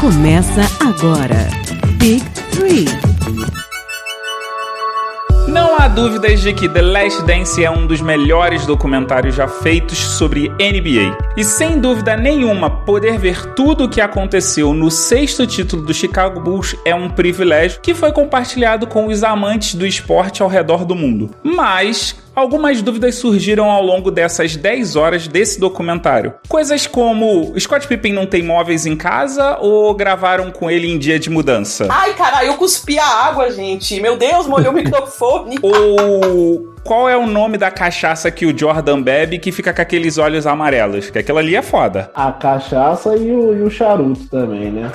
Começa agora. Big Three. Não há dúvidas de que The Last Dance é um dos melhores documentários já feitos sobre NBA. E sem dúvida nenhuma, poder ver tudo o que aconteceu no sexto título do Chicago Bulls é um privilégio que foi compartilhado com os amantes do esporte ao redor do mundo. Mas Algumas dúvidas surgiram ao longo dessas 10 horas desse documentário. Coisas como: Scott Pippen não tem móveis em casa ou gravaram com ele em dia de mudança? Ai, caralho, eu cuspi a água, gente. Meu Deus, molhou o microfone. ou qual é o nome da cachaça que o Jordan bebe que fica com aqueles olhos amarelos? Que aquilo ali é foda. A cachaça e o, e o charuto também, né?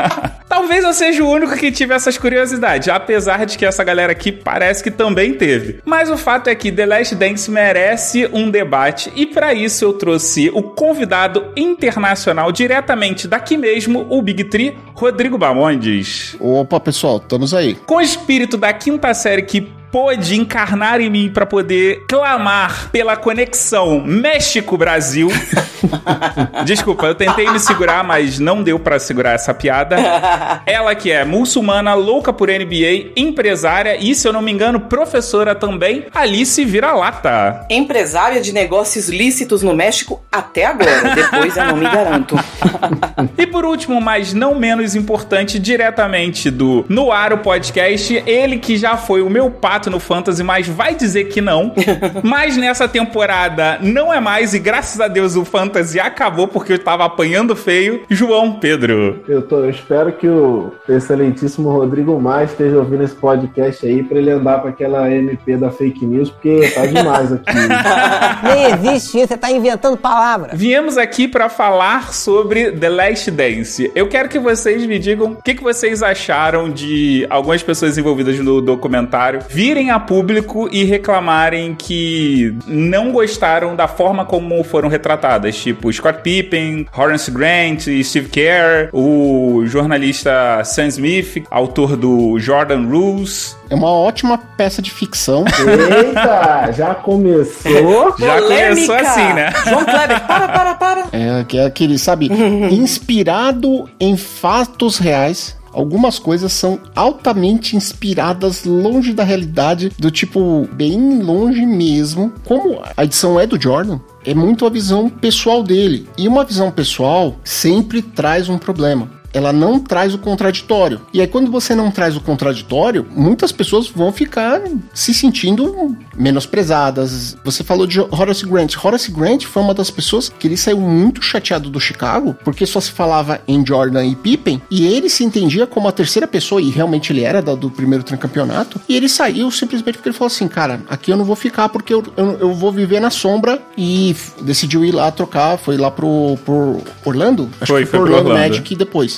Talvez eu seja o único que tive essas curiosidades, apesar de que essa galera aqui parece que também teve. Mas o fato é que The Last Dance merece um debate e para isso eu trouxe o convidado internacional diretamente daqui mesmo, o Big Tree, Rodrigo Bamondes. Opa, pessoal, estamos aí. Com o espírito da quinta série que pôde encarnar em mim para poder clamar pela conexão México-Brasil. Desculpa, eu tentei me segurar, mas não deu para segurar essa piada. Ela que é muçulmana, louca por NBA, empresária e, se eu não me engano, professora também, Alice Vira-Lata. Empresária de negócios lícitos no México até agora, depois eu não me garanto. e por último, mas não menos importante, diretamente do No Ar o Podcast, ele que já foi o meu no Fantasy, mas vai dizer que não. mas nessa temporada não é mais, e graças a Deus o Fantasy acabou porque eu tava apanhando feio. João Pedro. Eu, tô, eu espero que o excelentíssimo Rodrigo Mais esteja ouvindo esse podcast aí pra ele andar com aquela MP da fake news, porque tá demais aqui. Nem existe isso, você tá inventando palavras. Viemos aqui para falar sobre The Last Dance. Eu quero que vocês me digam o que, que vocês acharam de algumas pessoas envolvidas no documentário. Vi virem a público e reclamarem que não gostaram da forma como foram retratadas, tipo Scott Pippen, Horace Grant, Steve Kerr, o jornalista Sam Smith, autor do Jordan Rules, é uma ótima peça de ficção. Eita, já começou. já começou assim, né? João Kleber, para, para, para. É, que é aquele, sabe, inspirado em fatos reais algumas coisas são altamente inspiradas longe da realidade, do tipo, bem longe mesmo. Como a edição é do Jordan, é muito a visão pessoal dele. E uma visão pessoal sempre traz um problema ela não traz o contraditório. E aí, quando você não traz o contraditório, muitas pessoas vão ficar se sentindo menosprezadas. Você falou de Horace Grant. Horace Grant foi uma das pessoas que ele saiu muito chateado do Chicago, porque só se falava em Jordan e Pippen, e ele se entendia como a terceira pessoa, e realmente ele era do, primeiro tricampeonato, e ele saiu simplesmente porque ele falou assim, cara, aqui eu não vou ficar porque eu, eu, eu vou viver na sombra, e decidiu ir lá trocar, foi lá pro, pro Orlando? Acho foi, que foi, foi pro Orlando, Orlando Magic depois.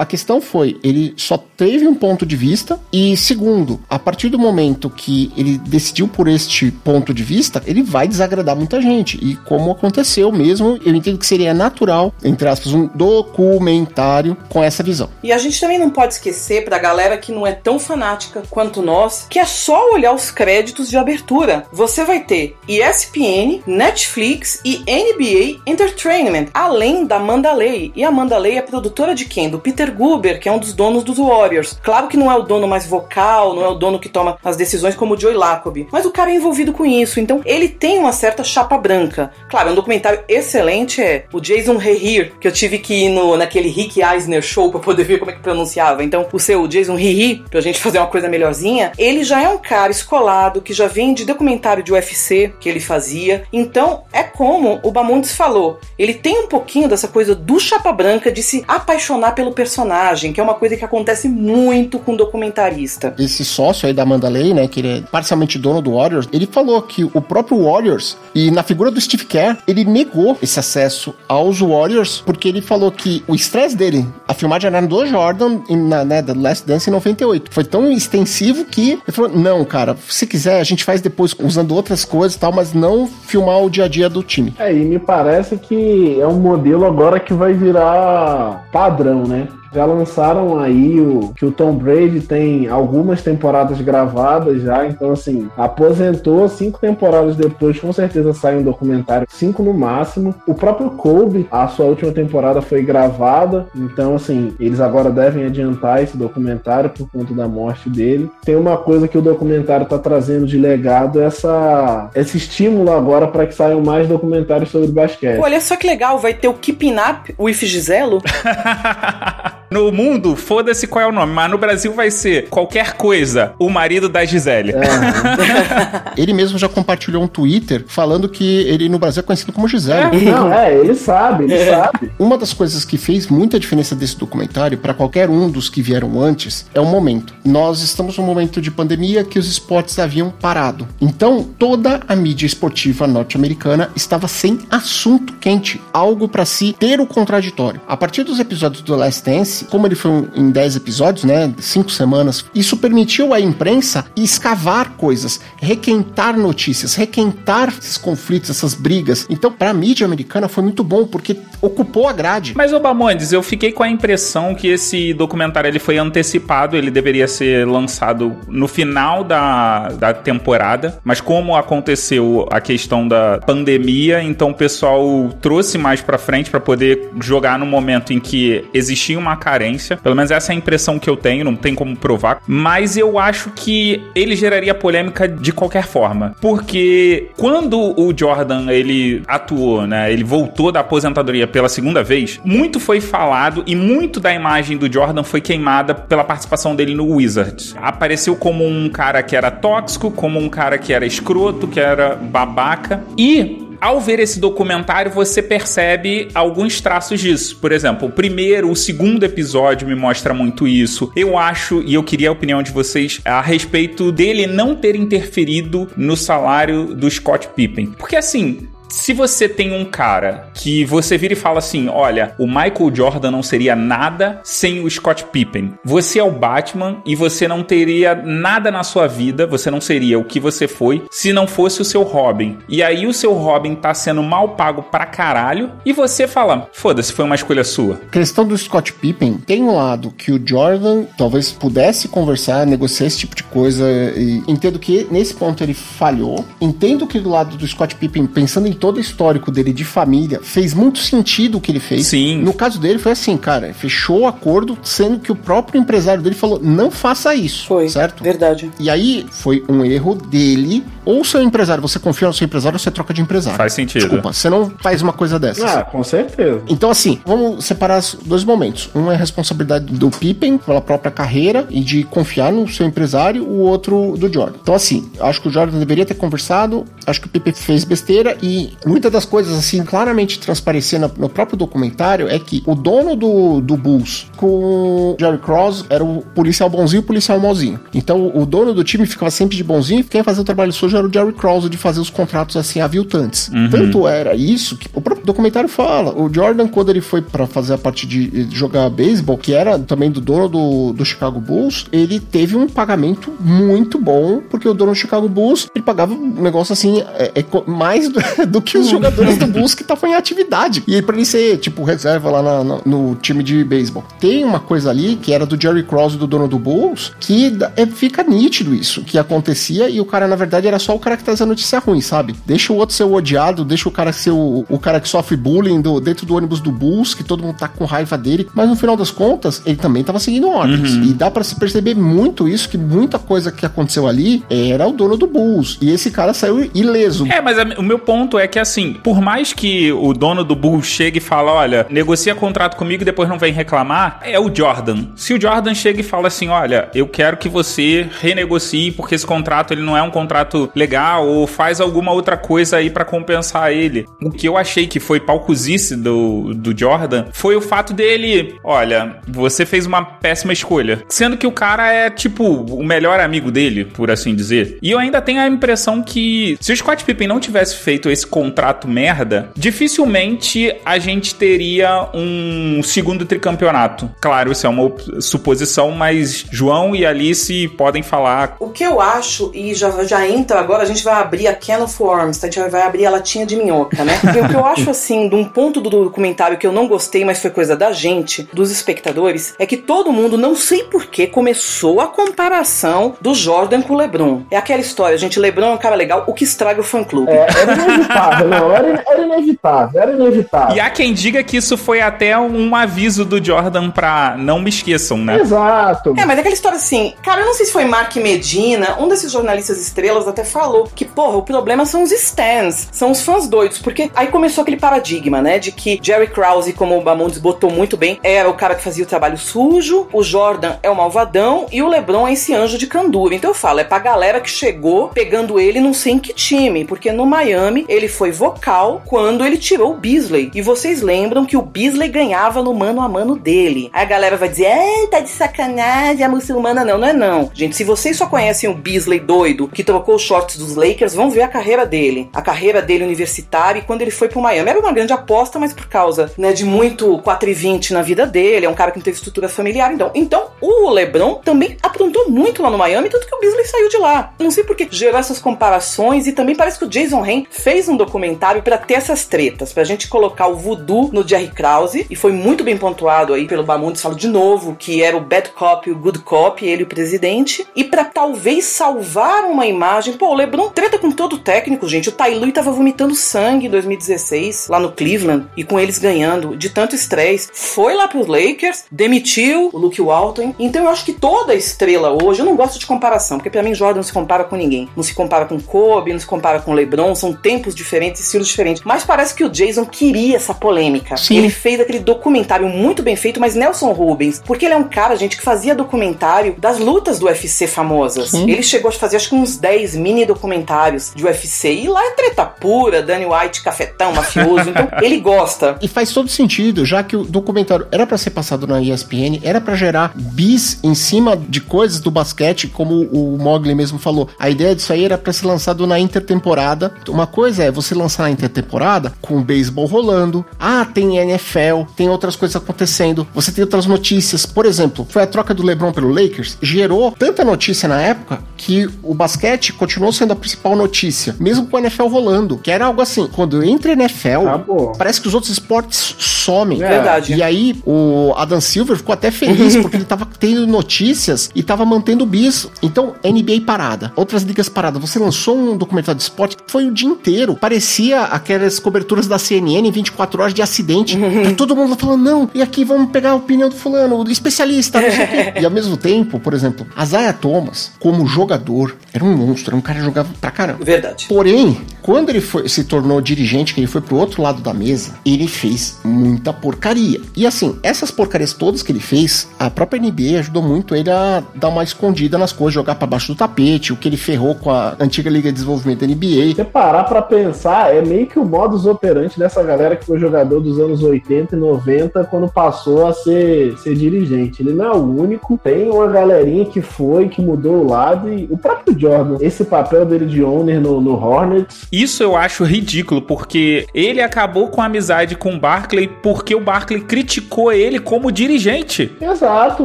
A questão foi, ele só teve um ponto de vista e segundo, a partir do momento que ele decidiu por este ponto de vista, ele vai desagradar muita gente. E como aconteceu mesmo, eu entendo que seria natural, entre aspas, um documentário com essa visão. E a gente também não pode esquecer pra galera que não é tão fanática quanto nós, que é só olhar os créditos de abertura. Você vai ter ESPN, Netflix e NBA Entertainment, além da Mandalay. E a Mandalay é produtora de quem? Do Peter Guber, que é um dos donos dos Warriors. Claro que não é o dono mais vocal, não é o dono que toma as decisões como o Joey Lacob, mas o cara é envolvido com isso, então ele tem uma certa chapa branca. Claro, é um documentário excelente, é o Jason Rehir, que eu tive que ir no, naquele Rick Eisner show para poder ver como é que pronunciava. Então, o seu Jason Rehir, pra gente fazer uma coisa melhorzinha, ele já é um cara escolado, que já vem de documentário de UFC que ele fazia. Então, é como o Bamontes falou, ele tem um pouquinho dessa coisa do chapa branca de se apaixonar pelo personagem personagem, que é uma coisa que acontece muito com documentarista. Esse sócio aí da Mandalay, né, que ele é parcialmente dono do Warriors, ele falou que o próprio Warriors, e na figura do Steve Kerr, ele negou esse acesso aos Warriors, porque ele falou que o estresse dele, a filmagem era do Jordan, na, né, da Last Dance em 98, foi tão extensivo que ele falou, não, cara, se quiser, a gente faz depois usando outras coisas e tal, mas não filmar o dia a dia do time. É, e me parece que é um modelo agora que vai virar padrão, né? Já lançaram aí o que o Tom Brady tem algumas temporadas gravadas já, então assim, aposentou cinco temporadas depois, com certeza sai um documentário, cinco no máximo. O próprio Kobe, a sua última temporada foi gravada, então assim, eles agora devem adiantar esse documentário por conta da morte dele. Tem uma coisa que o documentário está trazendo de legado, essa, esse estímulo agora para que saiam mais documentários sobre basquete. Pô, olha só que legal, vai ter o Keeping Up with Giselo. no mundo, foda-se qual é o nome, mas no Brasil vai ser qualquer coisa, o marido da Gisele. É. Ele mesmo já compartilhou um Twitter falando que ele no Brasil é conhecido como Gisele. Não, é, ele sabe, ele sabe. Uma das coisas que fez muita diferença desse documentário para qualquer um dos que vieram antes é o momento. Nós estamos num momento de pandemia que os esportes haviam parado. Então, toda a mídia esportiva norte-americana estava sem assunto quente, algo para se ter o contraditório. A partir dos episódios do Last Dance, como ele foi um- em 10 episódios, né, cinco semanas, isso permitiu à imprensa escavar coisas, requentar notícias, requentar esses conflitos, essas brigas. Então, para a mídia americana foi muito bom porque ocupou a grade. Mas, ô Bamondes, eu fiquei com a impressão que esse documentário ele foi antecipado, ele deveria ser lançado no final da, da temporada, mas como aconteceu a questão da pandemia, então o pessoal trouxe mais pra frente pra poder jogar no momento em que existia uma carência. Pelo menos essa é a impressão que eu tenho, não tem como provar, mas eu acho que ele geraria polêmica de qualquer forma, porque quando o Jordan ele atuou, né, ele voltou da aposentadoria pela segunda vez, muito foi falado e muito da imagem do Jordan foi queimada pela participação dele no Wizards. Apareceu como um cara que era tóxico, como um cara que era escroto, que era babaca e ao ver esse documentário, você percebe alguns traços disso. Por exemplo, o primeiro, o segundo episódio me mostra muito isso. Eu acho, e eu queria a opinião de vocês a respeito dele não ter interferido no salário do Scott Pippen. Porque assim, se você tem um cara que você vira e fala assim: olha, o Michael Jordan não seria nada sem o Scott Pippen. Você é o Batman e você não teria nada na sua vida, você não seria o que você foi se não fosse o seu Robin. E aí o seu Robin tá sendo mal pago pra caralho e você fala: foda-se, foi uma escolha sua. questão do Scott Pippen, tem um lado que o Jordan talvez pudesse conversar, negociar esse tipo de coisa. E entendo que nesse ponto ele falhou. Entendo que do lado do Scott Pippen, pensando em todo o histórico dele de família, fez muito sentido o que ele fez. Sim. No caso dele foi assim, cara, fechou o acordo, sendo que o próprio empresário dele falou: não faça isso. Foi. Certo? Verdade. E aí foi um erro dele. Ou seu empresário, você confia no seu empresário, você troca de empresário. Faz sentido. Desculpa, você não faz uma coisa dessas. Ah, com certeza. Então, assim, vamos separar os dois momentos. Um é a responsabilidade do Pippen pela própria carreira e de confiar no seu empresário, o outro do Jordan. Então, assim, acho que o Jordan deveria ter conversado, acho que o Pippen fez besteira e muitas das coisas, assim, claramente transparecendo no próprio documentário é que o dono do, do Bulls com o Jerry Cross era o policial bonzinho e o policial malzinho. Então, o dono do time ficava sempre de bonzinho e quem fazia o trabalho sujo era o Jerry Cross de fazer os contratos, assim, aviltantes. Tanto era isso que o próprio documentário fala. O Jordan, quando ele foi pra fazer a parte de, jogar beisebol, que era também do dono do, do Chicago Bulls, ele teve um pagamento muito bom, porque o dono do Chicago Bulls, ele pagava um negócio assim, é, é mais do, do que os jogadores do Bulls que estavam em atividade. E aí, pra ele ser, tipo, reserva lá na- na- no time de beisebol. Tem uma coisa ali que era do Jerry Cross, do dono do Bulls, que é, fica nítido isso, que acontecia e o cara, na verdade, era só o cara que traz a notícia ruim, sabe? Deixa o outro ser o odiado, deixa o cara ser o, o cara que sofre bullying do- dentro do ônibus do Bulls, que todo mundo tá com raiva dele, mas no final das contas, ele também tava seguindo ordens. E dá pra se perceber muito isso, que muita coisa que aconteceu ali era o dono do Bulls. E esse cara saiu ileso. É, mas a- o meu ponto é que assim, por mais que o dono do Bulls chegue e fala, olha, negocia contrato comigo e depois não vem reclamar, é o Jordan. Se o Jordan chega e fala assim, olha, eu quero que você renegocie porque esse contrato ele não é um contrato legal ou faz alguma outra coisa aí pra compensar ele. O que eu achei que foi palcuzice do, do Jordan foi o fato dele, olha, você fez uma péssima escolha. Sendo que o cara é, tipo, o melhor amigo dele, por assim dizer. E eu ainda tenho a impressão que se o Scott Pippen não tivesse feito esse contrato merda, dificilmente a gente teria um segundo tricampeonato. Claro, isso é uma suposição, mas João e Alice podem falar. O que eu acho, e já, já entra agora, a gente vai abrir a can of worms, tá? a gente vai abrir a latinha de minhoca, né? Porque o que eu acho, assim, de um ponto do documentário que eu não gostei, mas foi coisa da gente, dos espectadores, é que todo mundo, não sei porquê, começou a comparação do Jordan com o LeBron. É aquela história, gente, LeBron é um cara legal, o que estraga o fã-clube. É, era inevitável, não, era, era inevitável, era inevitável. E há quem diga que isso foi até um aviso do Jordan pra não me esqueçam, né? Exato. É, mas é aquela história assim, cara, eu não sei se foi Mark Medina, um desses jornalistas estrelas até falou que, porra, o problema são os stands, são os fãs doidos, porque aí começou aquele paradigma, né, de que Jerry Krause, como o Bamondes botou muito bem, era o cara que fazia o trabalho sujo, o Jordan é o malvadão e o LeBron é esse anjo de candura. Então eu falo, é pra galera que chegou pegando ele não sei em que time, porque no Miami ele foi vocal quando ele tirou o Beasley. E vocês lembram que o Beasley ganhava no mano a mano dele. Aí a galera vai dizer, é, tá de sacanagem, a muçulmana não, não é não. Gente, se vocês só conhecem o Beasley doido que trocou os shorts dos Lakers, vão ver a carreira dele. A carreira dele universitária e quando ele foi pro Miami. Era uma grande aposta, mas por causa, né, de muito 4 e 20 na vida dele, é um cara que não teve estrutura familiar, então. Então, o LeBron também aprontou muito lá no Miami, tanto que o Beasley saiu de lá. Não sei porque gerou essas comparações e também parece que o Jason Hain fez um documentário para ter essas tretas, pra gente colocar o voodoo no Jerry Krause, e foi muito bem pontuado aí pelo Bamundes, falo de novo, que era o bad cop e o good cop, ele o presidente, e para talvez salvar uma imagem, pô, o LeBron treta com todo o técnico, gente, o Ty Lue tava vomitando sangue em 2016, lá no Cleveland, e com eles ganhando de tanto estresse, foi lá pros Lakers, demitiu o Luke Walton, então eu acho que toda estrela hoje, eu não gosto de comparação, porque para mim Jordan não se compara com ninguém, não se compara com Kobe, não se compara com LeBron, são tempos diferentes, estilos diferentes, mas parece que o Jason queria essa polêmica. Sim. Ele fez aquele documentário muito bem feito, mas Nelson Rubens, porque ele é um cara, gente, que fazia documentário das lutas do UFC famosas. Sim. Ele chegou a fazer acho que uns 10 mini documentários de UFC e lá é treta pura, Danny White, cafetão, mafioso, então ele gosta. E faz todo sentido, já que o documentário era pra ser passado na ESPN, era pra gerar bis em cima de coisas do basquete, como o Mogli mesmo falou. A ideia disso aí era pra ser lançado na intertemporada. Uma coisa é você lançar na intertemporada com o beisebol rolando. Ah, tem NFL, tem outras coisas acontecendo. Você tem outras notícias. Por exemplo, foi a troca do LeBron pelo Lakers, gerou tanta notícia na época que o basquete continuou sendo a principal notícia, mesmo com a NFL rolando, que era algo assim, quando entra a NFL, Acabou. parece que os outros esportes somem. É. Verdade. E aí, o Adam Silver ficou até feliz porque ele tava tendo notícias e tava mantendo o bis. Então, NBA parada, outras ligas paradas. Você lançou um documentário de esporte, foi o dia inteiro. Parecia aquelas coberturas da CNN em 24 horas de acidente. Tá todo mundo falando, não, e aqui vamos pegar a opinião do fulano, do especialista, não sei o quê. E ao mesmo tempo, por exemplo, a Zaya Thomas, como jogador, era um monstro, era um cara que jogava pra caramba. Verdade. Porém, quando ele foi- se tornou dirigente, que ele foi pro outro lado da mesa, ele fez muita porcaria. E assim, essas porcarias todas que ele fez, a própria NBA ajudou muito ele a dar uma escondida nas coisas, jogar pra baixo do tapete, o que ele ferrou com a antiga Liga de Desenvolvimento da NBA. você parar pra pensar, é meio que o modus operandi dessa galera que foi jogador dos anos 80 e 90 quando passou a ser, ser dirigente. Ele não é o único, tem uma galerinha que foi, que mudou o lado e o próprio Jordan, esse papel dele de owner no, no Hornets, Isso eu acho ridículo, porque ele acabou com a amizade com o Barkley porque o Barkley criticou ele como dirigente. Exato,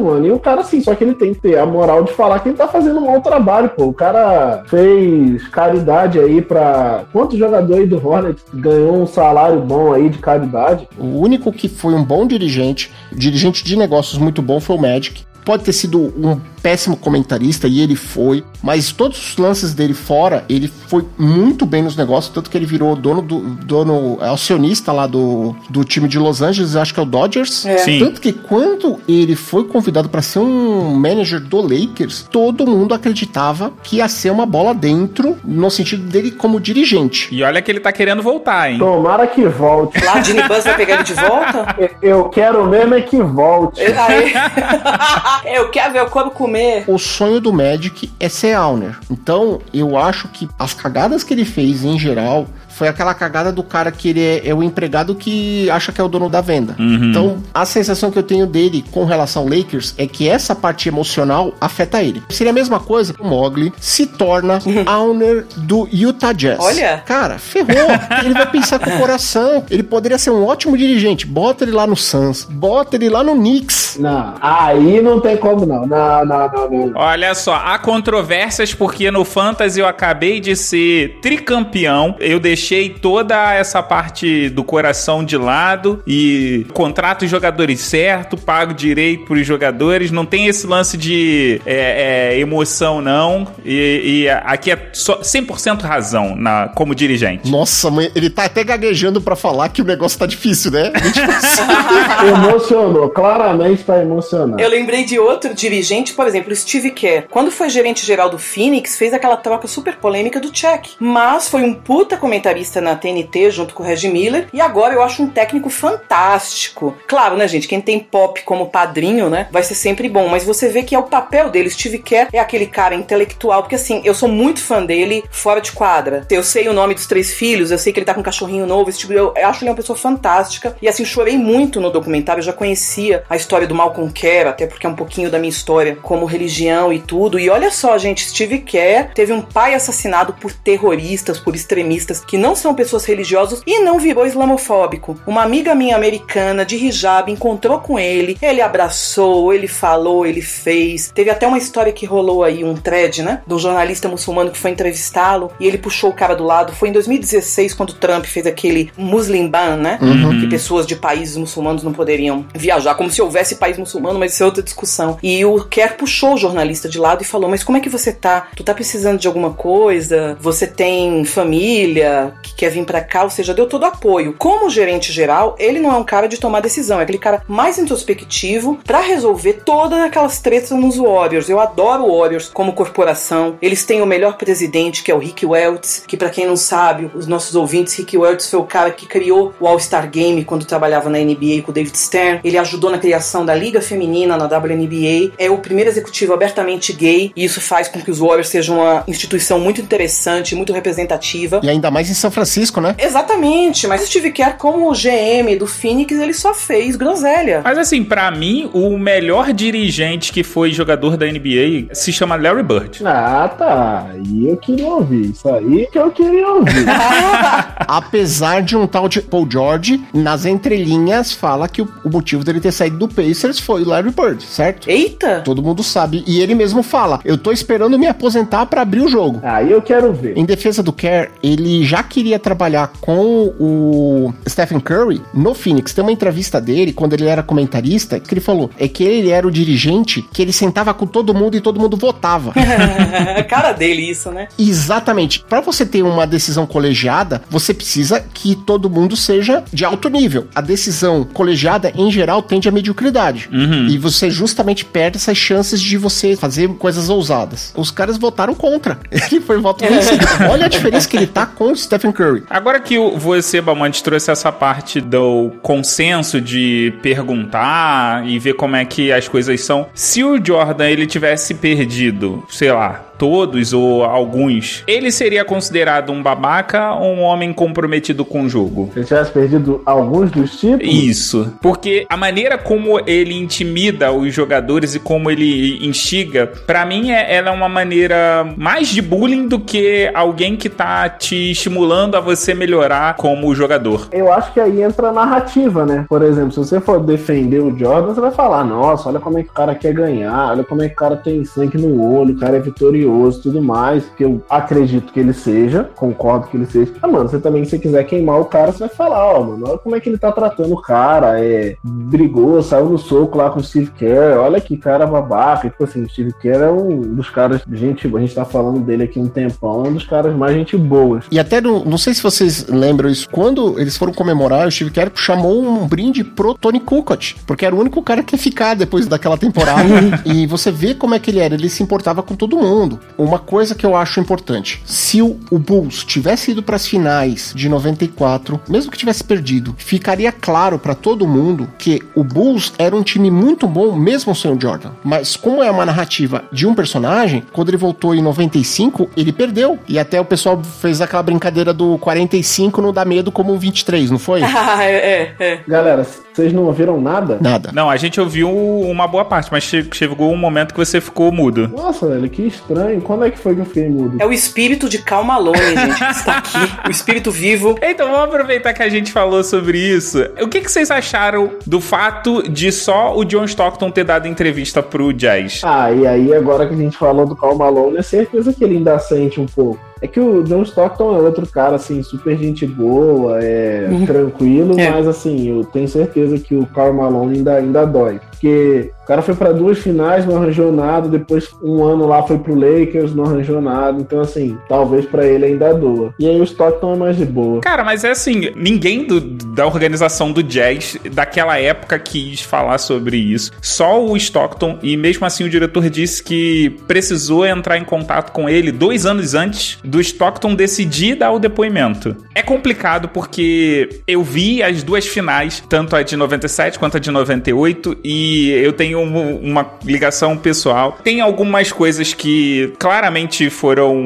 mano. E o cara, assim, só que ele tem que ter a moral de falar que ele tá fazendo um mau trabalho, pô. O cara fez caridade aí pra. Quantos jogadores aí do Hornets ganhou um salário bom aí de caridade? O único que foi um bom dirigente, dirigente de negócios muito bom, foi o Magic. Pode ter sido um péssimo comentarista e ele foi, mas todos os lances dele fora, ele foi muito bem nos negócios, tanto que ele virou dono do dono é, acionista lá do, do time de Los Angeles, acho que é o Dodgers. É. Sim. Tanto que quando ele foi convidado para ser um manager do Lakers, todo mundo acreditava que ia ser uma bola dentro, no sentido dele como dirigente. E olha que ele tá querendo voltar, hein? Tomara que volte. Lá, Jimmy Buzz vai pegar ele de volta? Eu quero mesmo é que volte. Eu quero ver o como comer. O sonho do Magic é ser owner. Então, eu acho que as cagadas que ele fez em geral foi aquela cagada do cara que ele é, é o empregado que acha que é o dono da venda. Então, a sensação que eu tenho dele com relação ao Lakers é que essa parte emocional afeta ele. Seria a mesma coisa, o Mogli se torna owner do Utah Jazz. Olha. Cara, ferrou. ele vai pensar com o coração. Ele poderia ser um ótimo dirigente. Bota ele lá no Suns, bota ele lá no Knicks. Não, aí não tem como não. Não, não, não, não. Olha só, há controvérsias porque no Fantasy eu acabei de ser tricampeão. Eu deixei toda essa parte do coração de lado e contrato os jogadores certo, pago direito pros jogadores. Não tem esse lance de é, é, emoção, não. E, e aqui é só 100% razão na, como dirigente. Nossa, mãe, ele tá até gaguejando pra falar que o negócio tá difícil, né? Emocionou, claramente tá emocionado. Eu lembrei de outro dirigente, por exemplo, o Steve Kerr. Quando foi gerente geral do Phoenix, fez aquela troca super polêmica do check. Mas foi um puta comentarista na TNT junto com o Reggie Miller. E agora eu acho um técnico fantástico. Claro, né, gente? Quem tem pop como padrinho, né? Vai ser sempre bom. Mas você vê que é o papel dele. Steve Kerr é aquele cara intelectual. Porque assim, eu sou muito fã dele fora de quadra. Eu sei o nome dos três filhos, eu sei que ele tá com um cachorrinho novo. Esse tipo, eu, eu acho ele uma pessoa fantástica. E assim, chorei muito no documentário. Eu já conhecia a história do Malcolm Kerr, até porque é um pouquinho da minha história como religião e tudo. E olha só, gente, Steve Kerr teve um pai assassinado por terroristas, por extremistas que não são pessoas religiosas e não virou islamofóbico. Uma amiga minha americana de hijab encontrou com ele, ele abraçou, ele falou, ele fez. Teve até uma história que rolou aí, um thread, né? De um jornalista muçulmano que foi entrevistá-lo e ele puxou o cara do lado. Foi em 2016 quando Trump fez aquele Muslim ban, né? Que pessoas de países muçulmanos não poderiam viajar, como se houvesse país muçulmano, mas isso é outra discussão. E o Kerr puxou o jornalista de lado e falou: Mas como é que você tá? Tu tá precisando de alguma coisa? Você tem família que quer vir pra cá? Ou seja, deu todo apoio. Como gerente geral, ele não é um cara de tomar decisão, é aquele cara mais introspectivo pra resolver todas aquelas tretas nos Warriors. Eu adoro o Warriors como corporação. Eles têm o melhor presidente, que é o Rick Welts, que pra quem não sabe, os nossos ouvintes, Rick Welts foi o cara que criou o All-Star Game quando trabalhava na NBA com o David Stern. Ele ajudou na criação da Liga Feminina na WNBA. É o primeiro executivo abertamente gay e isso faz com que os Warriors sejam uma instituição muito interessante, muito representativa. E ainda mais São Francisco, né? Exatamente, mas Steve Kerr, como o GM do Phoenix, ele só fez groselha. Mas assim, pra mim, o melhor dirigente que foi jogador da NBA se chama Larry Bird. Ah, tá. E eu queria ouvir. Isso aí que eu queria ouvir. Apesar de um tal de Paul George, nas entrelinhas, fala que o, o motivo dele ter saído do Pacers foi o Larry Bird, certo? Eita! Todo mundo sabe. E ele mesmo fala: Eu tô esperando me aposentar pra abrir o jogo. aí eu quero ver. Em defesa do Kerr, ele já queria trabalhar com o Stephen Curry no Phoenix. Tem uma entrevista dele, quando ele era comentarista, que ele falou: é que ele era o dirigente que ele sentava com todo mundo e todo mundo votava. cara dele isso, né? Exatamente. Para você ter uma decisão colegiada, você precisa que todo mundo seja de alto nível. A decisão colegiada, em geral, tende à mediocridade. E você justamente perde essas chances de você fazer coisas ousadas. Os caras votaram contra. Ele foi voto vencido. Olha a diferença que ele tá com o Stephen Curry. Agora que você, Balmante, trouxe essa parte do consenso de perguntar e ver como é que as coisas são, se o Jordan ele tivesse perdido, sei lá, todos ou alguns, ele seria considerado um babaca ou um homem comprometido com o jogo? Se ele tivesse perdido alguns dos tipos. Isso. Porque a maneira como ele intimida os jogadores e como ele instiga, pra mim é, ela é uma maneira mais de bullying do que alguém que tá te estimulando a você melhorar como jogador. Eu acho que aí entra a narrativa, né? Por exemplo, se você for defender o Jordan, você vai falar: nossa, olha como é que o cara quer ganhar, olha como é que o cara tem sangue no olho, o cara é vitorioso e tudo mais. Que eu acredito que ele seja, concordo que ele seja. Ah, mano, você também, se você quiser queimar o cara, você vai falar: ó, mano, olha como é que ele tá tratando o cara, é. Brigou, saiu no soco lá com o Steve Kerr, olha que cara babaca. Tipo assim, o Steve Kerr é um dos caras, gente, a gente tá falando dele aqui um tempão, um dos caras mais gente boas. E até, no- não sei se vocês lembram isso, quando eles foram comemorar, o Steve Kerr chamou um brinde pro Tony Kukoc, porque era o único cara que ia ficar depois daquela temporada. e você vê como é que ele era, ele se importava com todo mundo. Uma coisa que eu acho importante, se o, o Bulls tivesse ido pras finais de 94, mesmo que tivesse perdido, ficaria claro pra todo mundo que o Bulls era um time muito bom, mesmo sem o Jordan. Mas como é uma narrativa de um personagem, quando ele voltou em 95, ele perdeu. E até o pessoal fez aquela brincadeira zoeira do 45 não dá medo como o 23, não foi? Ah, é, é, é. Galera, vocês não ouviram nada? Nada. Não, a gente ouviu uma boa parte, mas che- chegou um momento que você ficou mudo. Nossa, velho, que estranho. Quando é que foi que eu fiquei mudo? É o espírito de Cal Malone, gente, que está aqui. O espírito vivo. Então vamos aproveitar que a gente falou sobre isso. O que, que vocês acharam do fato de só o John Stockton ter dado entrevista pro Jazz? Ah, e aí agora que a gente falou do Cal Malone, é certeza que ele ainda sente um pouco. É que o John Stockton é outro cara, assim, super gente boa, é tranquilo, É. mas assim, eu tenho certeza que o Karl Malone ainda, ainda dói. Porque o cara foi pra duas finais, não arranjou nada, depois um ano lá foi pro Lakers, não arranjou nada, então assim, talvez pra ele ainda doa. E aí o Stockton é mais de boa. Cara, mas é assim, ninguém do- da organização do Jazz daquela época quis falar sobre isso. Só o Stockton, e mesmo assim o diretor disse que precisou entrar em contato com ele dois anos antes do Stockton decidir dar o depoimento. É complicado porque eu vi as duas finais, tanto a de 97 quanto a de 98, e eu tenho um- uma ligação pessoal. Tem algumas coisas que claramente foram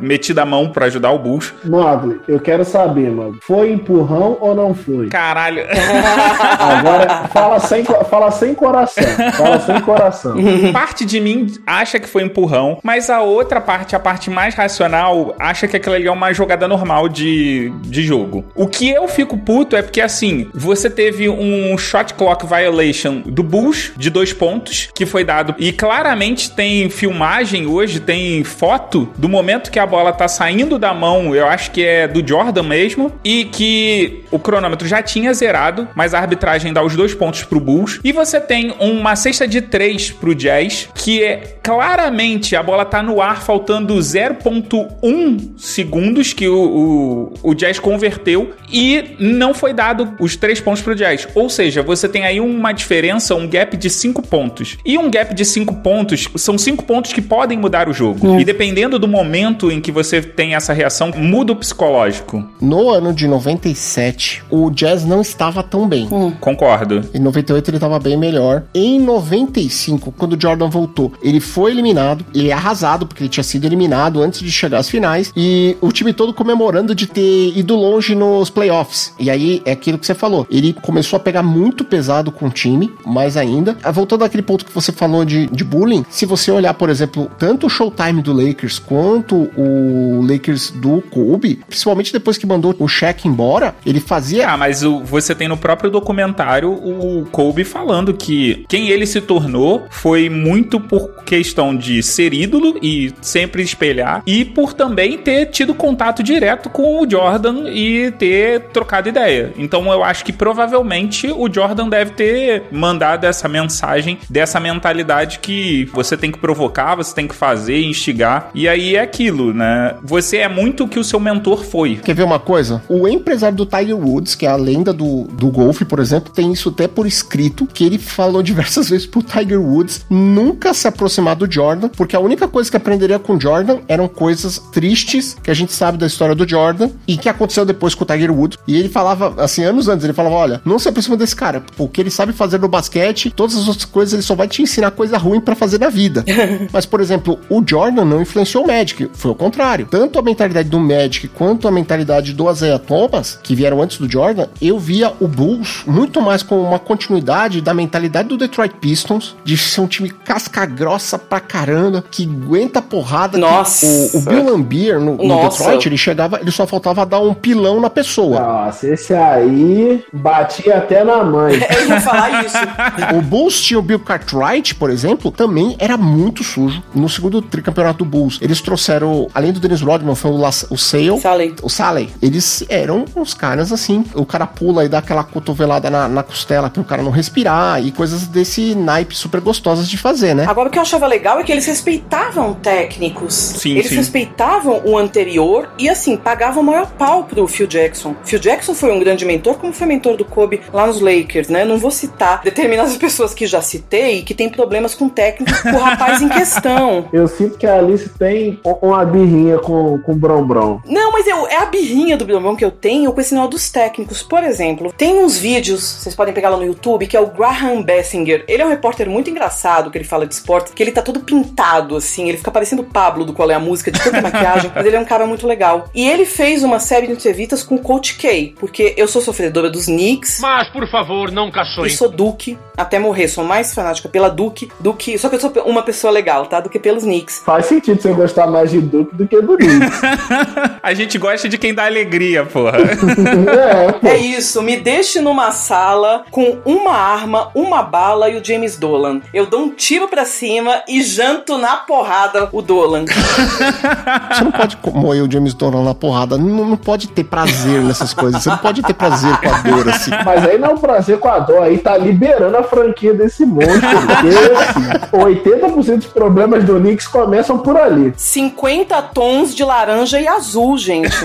metidas à mão pra ajudar o Bulls, Mogli, eu quero saber, mano, foi empurrão ou não foi? Caralho. Agora, fala sem, fala sem coração, fala sem coração. parte de mim acha que foi empurrão, mas a outra parte, a parte mais racional, acha que aquilo ali é uma jogada normal de, de jogo. O que eu fico puto é porque, assim, você teve um shot clock violation do Bulls de dois pontos, que foi dado, e claramente tem filmagem hoje, tem foto do momento que a bola tá saindo da mão, eu acho que é do Jordan mesmo, e que o cronômetro já tinha zerado, mas a arbitragem dá os dois pontos pro Bulls. E você tem uma cesta de três pro Jazz, que é claramente a bola tá no ar, faltando 0,1 segundos que o, o, o Jazz converteu e não foi dado os três pontos pro Jazz. Ou seja, você tem aí uma diferença, um gap de cinco pontos. E um gap de cinco pontos são cinco pontos que podem mudar o jogo. E dependendo do momento em que você tem essa reação, muda o psicológico. No ano de 97, o Jazz não estava tão bem. Concordo. Em 98 ele estava bem melhor. Em 95, quando o Jordan voltou, ele foi eliminado. Ele é arrasado, porque ele tinha sido eliminado antes de chegar às finais. E o time todo comemorando de ter ido longe nos playoffs. E aí é aquilo que você falou. Ele começou a pegar muito pesado com o time, mais ainda. Ah, Voltando àquele ponto que você falou de, de bullying, se você olhar, por exemplo, tanto o showtime do Lakers quanto o Lakers do Kobe, principalmente depois que mandou o Shaq embora, ele fazia Ah, mas o- você tem no próprio documentário o Kobe falando que quem ele se tornou foi muito por questão de ser ídolo e sempre espelhar, e por também ter tido contato direto com o Jordan e ter trocado ideia. Então eu acho que provavelmente o Jordan deve ter mandado essa mensagem dessa mentalidade que você tem que provocar, você tem que fazer, instigar, e aí é aquilo, né? Você é muito o que o seu mentor foi. Quer ver uma coisa? O empresário do Tiger Woods, que é a lenda do, do golfe, por exemplo, tem isso até por escrito, que ele falou diversas vezes pro Tiger Woods nunca se aproximar do Jordan, porque a única coisa que aprenderia com Jordan eram coisas tristes que a gente sabe da história do Jordan e que aconteceu depois com o Tiger Woods. E ele falava, assim, anos antes, ele falava, olha, não se aproxima desse cara, o que ele sabe fazer no basquete, todas as outras coisas, ele só vai te ensinar coisa ruim pra fazer na vida. Mas, por exemplo, o Jordan não influenciou o Magic, foi o contrário. Tanto a mentalidade do Magic quanto a mentalidade do Isaiah Thomas, que vieram antes do Jordan, eu via o Bulls muito mais como uma continuidade da mentalidade do Detroit Pistons, de ser um time casca grossa pra caramba, que aguenta porrada. Nossa. O, o Bill Lambier no, no. Detroit, ele chegava, ele só faltava dar um pilão na pessoa. Nossa, esse aí batia até na mãe. Eu ia falar isso. O Bulls tinha o Bill Cartwright, por exemplo, também era muito sujo. No segundo tricampeonato do Bulls, eles trouxeram, além do Dennis Rodman, foi o, Las- o Sale. O Salley. Eles eram uns caras assim. O cara pula e dá aquela cotovelada na, na costela pro cara não respirar e coisas desse naipe super gostosas de fazer, né? Agora, o que eu achava legal é que eles respeitavam técnicos. Sim, eles sim. respeitavam o anterior e, assim, pagavam o maior pau pro Phil Jackson. Phil Jackson foi um grande mentor, como foi mentor do Kobe lá nos Lakers, né? Não vou citar determinadas pessoas que já citei que tem problemas com técnicos com o rapaz em questão. Eu sinto que a Alice tem uma birrinha com, com o Brom Brom. Não, mas eu, é a birrinha do Brom Brom que eu tenho com esse sinal dos técnicos. Por exemplo, tem uns vídeos, vocês podem pegar lá no YouTube, que é o Graham Bessinger. Ele é um repórter muito engraçado, que ele fala de esporte, que ele tá todo pintado, assim, ele fica parecendo o Pablo do Qual é a Música, de tanta maquiagem, mas ele é um cara muito legal. E ele fez uma série de entrevistas com o Coach K, porque eu sou sofredora dos Knicks. Mas, por favor, não E cações. sou Duke, até morrer. Sou mais fanática pela Duke do que. Só que eu sou uma pessoa legal, tá? Do que pelos Knicks. Faz sentido você gostar mais de Duke do que do Knicks. A gente gosta de quem dá alegria, porra. é, pô. É isso, me deixe numa sala com uma arma, uma bala e o James Dolan. Eu dou um tiro pra cima e janto na porrada o Dolan. Você não pode moer o James Dolan na porrada. Não, não pode ter prazer nessas coisas. Você não pode ter prazer com a dor, assim. Mas aí não é um prazer com a dor, aí tá liberando a franquia desse monstro. Porque assim, 80% dos problemas do Knicks começam por ali. 50 tons de laranja e azul, gente.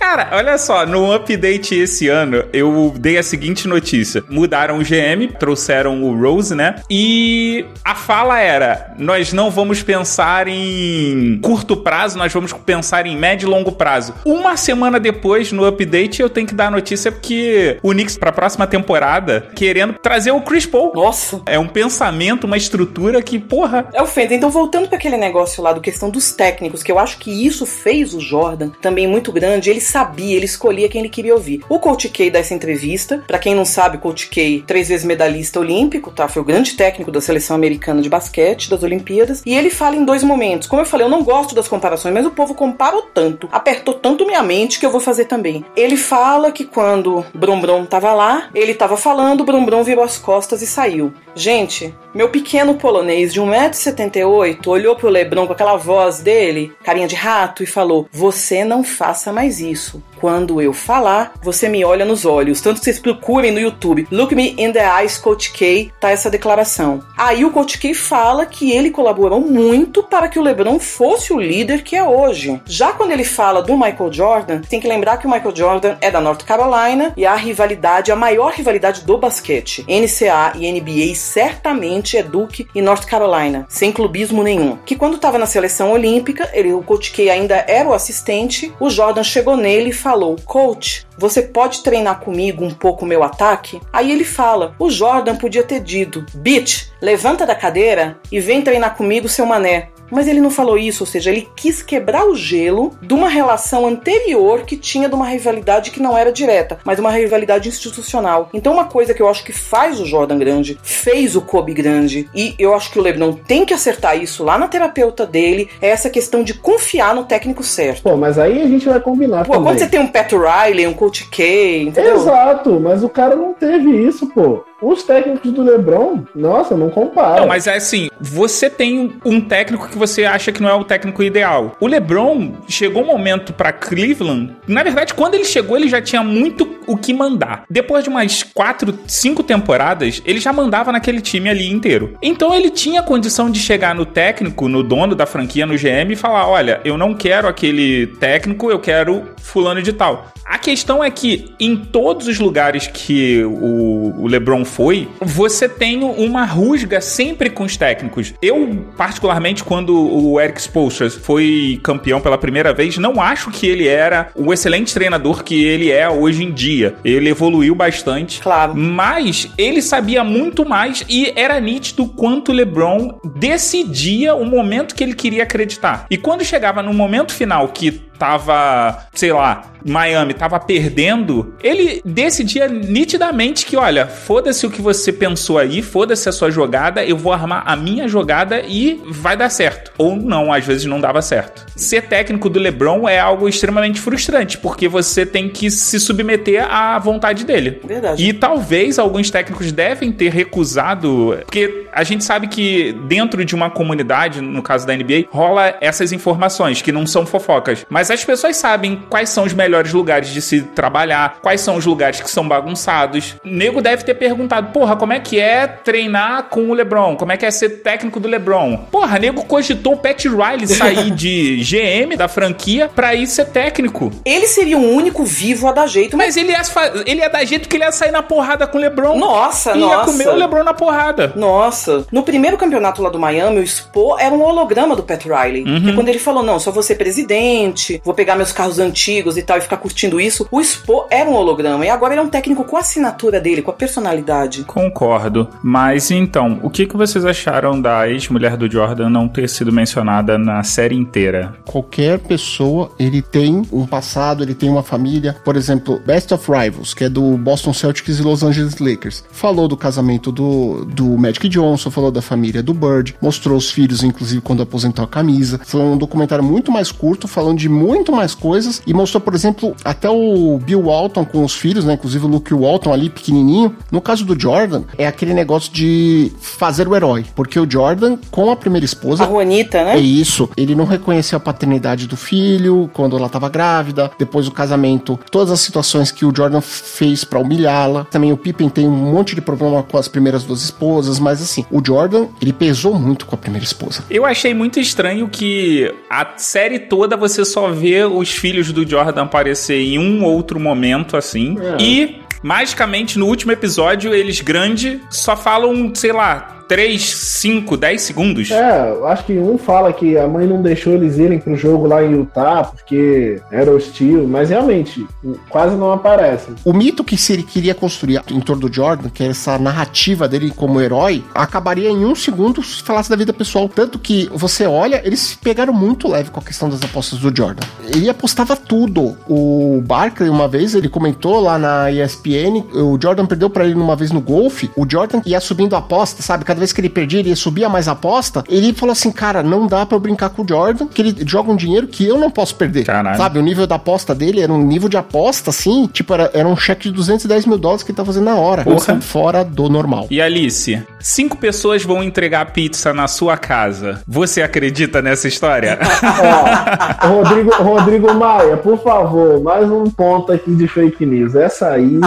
Cara, olha só, no update esse ano, eu dei a seguinte notícia. Mudaram o GM, trouxeram o Rose, né? E a fala era: nós não vamos pensar em curto prazo, nós vamos pensar em médio e longo prazo. Uma semana depois, no update, eu tenho que dar a notícia que o Knicks, pra próxima temporada, querendo trazer o Chris Paul. Nossa. É um pensamento, uma estrutura que, porra, É o Fenda. Então, voltando para aquele negócio lá do questão dos técnicos, que eu acho que isso fez o Jordan também muito grande. Ele sabia, ele escolhia quem ele queria ouvir. O Coach K dá essa entrevista. Para quem não sabe, Coach K, três vezes medalhista olímpico, tá? Foi o grande técnico da seleção americana de basquete das Olimpíadas. E ele fala em dois momentos. Como eu falei, eu não gosto das comparações, mas o povo comparou tanto, apertou tanto minha mente que eu vou fazer também. Ele fala que quando Brom Brom tava lá, ele tava falando, Brom Brom virou as costas e saiu. Gente, meu pequeno polonês de 1,78m olhou pro Lebron com aquela voz dele, carinha de rato, e falou: Você não faça mais isso. Quando eu falar, você me olha nos olhos. Tanto que vocês procurem no YouTube. Look me in the eyes, Coach K, tá essa declaração. Aí o Coach K fala que ele colaborou muito para que o LeBron fosse o líder que é hoje. Já quando ele fala do Michael Jordan, tem que lembrar que o Michael Jordan é da North Carolina e a rivalidade, a maior rivalidade do basquete, NCAA e NBA, certamente é Duke e North Carolina, sem clubismo nenhum. Que quando estava na seleção olímpica, ele, o Coach K ainda era o assistente, o Jordan chegou nele e falou: Coach, você pode treinar comigo um pouco o meu ataque? Aí ele fala: o Jordan podia ter dito: Bitch, levanta da cadeira e vem treinar comigo, seu mané. Mas ele não falou isso, ou seja, ele quis quebrar o gelo de uma relação anterior que tinha de uma rivalidade que não era direta, mas uma rivalidade institucional. Então, uma coisa que eu acho que faz o Jordan grande, fez o Kobe grande, e eu acho que o LeBron tem que acertar isso lá na terapeuta dele, é essa questão de confiar no técnico certo. Pô, mas aí a gente vai combinar Pô, também. quando você tem um Pat Riley, um Coach K, entendeu? Exato, mas o cara não teve isso, pô. Os técnicos do LeBron, nossa, não compara. Não, mas é assim, você tem um técnico que você acha que não é o técnico ideal. O LeBron chegou um momento pra Cleveland, na verdade, quando ele chegou, ele já tinha muito o que mandar. Depois de umas quatro, cinco temporadas, ele já mandava naquele time ali inteiro. Então ele tinha condição de chegar no técnico, no dono da franquia, no GM e falar: "Olha, eu não quero aquele técnico, eu quero fulano de tal". A questão é que em todos os lugares que o LeBron foi, você tem uma rusga sempre com os técnicos. Eu, particularmente, quando o Eric Spoelstra foi campeão pela primeira vez, não acho que ele era o excelente treinador que ele é hoje em dia. Ele evoluiu bastante. Claro. Mas ele sabia muito mais e era nítido quanto o LeBron decidia o momento que ele queria acreditar. E quando chegava no momento final que tava, sei lá, Miami tava perdendo, ele decidia nitidamente que, olha, foda-se o que você pensou aí, foda-se a sua jogada, eu vou armar a minha jogada e vai dar certo. Ou não, às vezes não dava certo. Ser técnico do LeBron é algo extremamente frustrante, porque você tem que se submeter à vontade dele. Verdade. E talvez alguns técnicos devem ter recusado, porque a gente sabe que dentro de uma comunidade, no caso da NBA, rola essas informações que não são fofocas. Mas as pessoas sabem quais são os melhores lugares de se trabalhar, quais são os lugares que são bagunçados. O nego deve ter perguntado, porra, como é que é treinar com o LeBron? Como é que é ser técnico do LeBron? Porra, nego cogitou o Pat Riley sair de GM da franquia pra ir ser técnico. Ele seria o único vivo a dar jeito, mas Mas ele ia, ele ia dar jeito que ele ia sair na porrada com o LeBron. Nossa, ia nossa. comer o LeBron na porrada. Nossa, no primeiro campeonato lá do Miami, o Spo era um holograma do Pat Riley. Que quando ele falou, não, só vou ser presidente, vou pegar meus carros antigos e tal e ficar curtindo isso, o Spo era um holograma. E agora ele é um técnico com a assinatura dele, com a personalidade. Concordo. Mas então, o que, que vocês acharam da ex-mulher do Jordan não ter sido mencionada na série inteira? Qualquer pessoa, ele tem um passado, ele tem uma família. Por exemplo, Best of Rivals, que é do Boston Celtics e Los Angeles Lakers. Falou do casamento do, do Magic Johnson, falou da família do Bird, mostrou os filhos, inclusive, quando aposentou a camisa. Foi um documentário muito mais curto, falando de muito mais coisas. E mostrou, por exemplo, até o Bill Walton com os filhos, né? Inclusive o Luke Walton ali, pequenininho. No caso do Jordan, é aquele negócio de fazer o herói. Porque o Jordan, com a primeira esposa, A Juanita, é né? isso. Ele não reconheceu a paternidade do filho quando ela estava grávida. Depois do casamento, todas as situações que o Jordan fez pra humilhá-la. Também o Pippen tem um monte de problema com as primeiras duas esposas, mas assim, o Jordan, ele pesou muito com a primeira esposa. Eu achei muito estranho que a série toda você só vê os filhos do Jordan aparecer em um outro momento assim. É. E, magicamente, no último episódio, eles grande só falam, sei lá, 3, 5, 10 segundos. É, eu acho que um fala que a mãe não deixou eles irem pro jogo lá em Utah porque era hostil, mas realmente quase não aparecem. O mito que se ele queria construir em torno do Jordan, que é essa narrativa dele como herói, acabaria em um segundo se falasse da vida pessoal. Tanto que você olha, eles se pegaram muito leve com a questão das apostas do Jordan. Ele apostava tudo. O Barkley, uma vez, ele comentou lá na ESPN, o Jordan perdeu pra ele uma vez no golfe, o Jordan ia subindo a aposta, sabe? Cada vez que ele perdia, ele subia mais a aposta. Ele falou assim, cara, não dá pra eu brincar com o Jordan, que ele joga um dinheiro que eu não posso perder. Caralho. Sabe? O nível da aposta dele era um nível de aposta, assim, tipo, era, era um cheque de 210 mil dólares que ele tá fazendo na hora. Porra. Fora do normal. E Alice, cinco pessoas vão entregar pizza na sua casa. Você acredita nessa história? Ó, Rodrigo, Rodrigo Maia, por favor, mais um ponto aqui de fake news. Essa aí,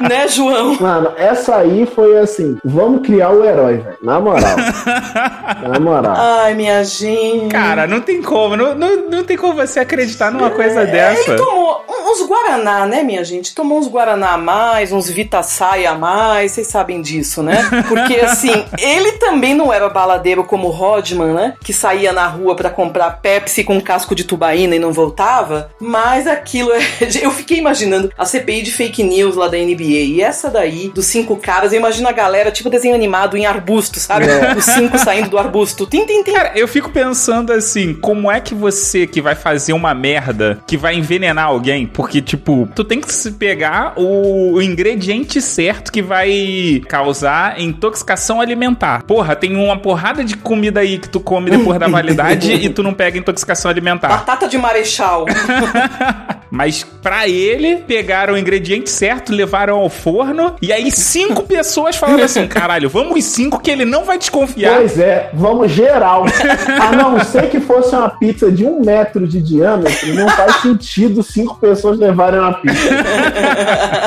né, João? mano, essa aí foi assim, vamos criar o herói, velho. Na moral. Na moral. Ai, minha gente. Cara, não tem como. Não, não, não tem como você acreditar numa coisa É, dessa. Ele tomou uns Guaraná, né, minha gente? Tomou uns Guaraná a mais, uns Vita Saia a mais, vocês sabem disso, né? Porque, assim, ele também não era baladeiro como o Rodman, né? Que saía na rua pra comprar Pepsi com casco de tubaína e não voltava. Mas aquilo é. Eu fiquei imaginando a CPI de fake news lá da NBA. E essa daí, dos cinco caras, eu imagino a galera, tipo desenho animado em arbusto, sabe? Os cinco saindo do arbusto. Tim, tim, tim. Cara, eu fico pensando assim, como é que você que vai fazer uma merda que vai envenenar alguém? Porque, tipo, tu tem que se pegar o, ingrediente certo que vai causar intoxicação alimentar. Porra, tem uma porrada de comida aí que tu come depois da validade e tu não pega intoxicação alimentar. Batata de marechal. Mas pra ele, pegaram o ingrediente certo, levaram ao forno e aí cinco pessoas falaram assim: caralho, vamos os cinco que ele não vai desconfiar. Pois é, vamos geral. A não ser que fosse uma pizza de um metro de diâmetro, não faz sentido cinco pessoas levarem uma pizza.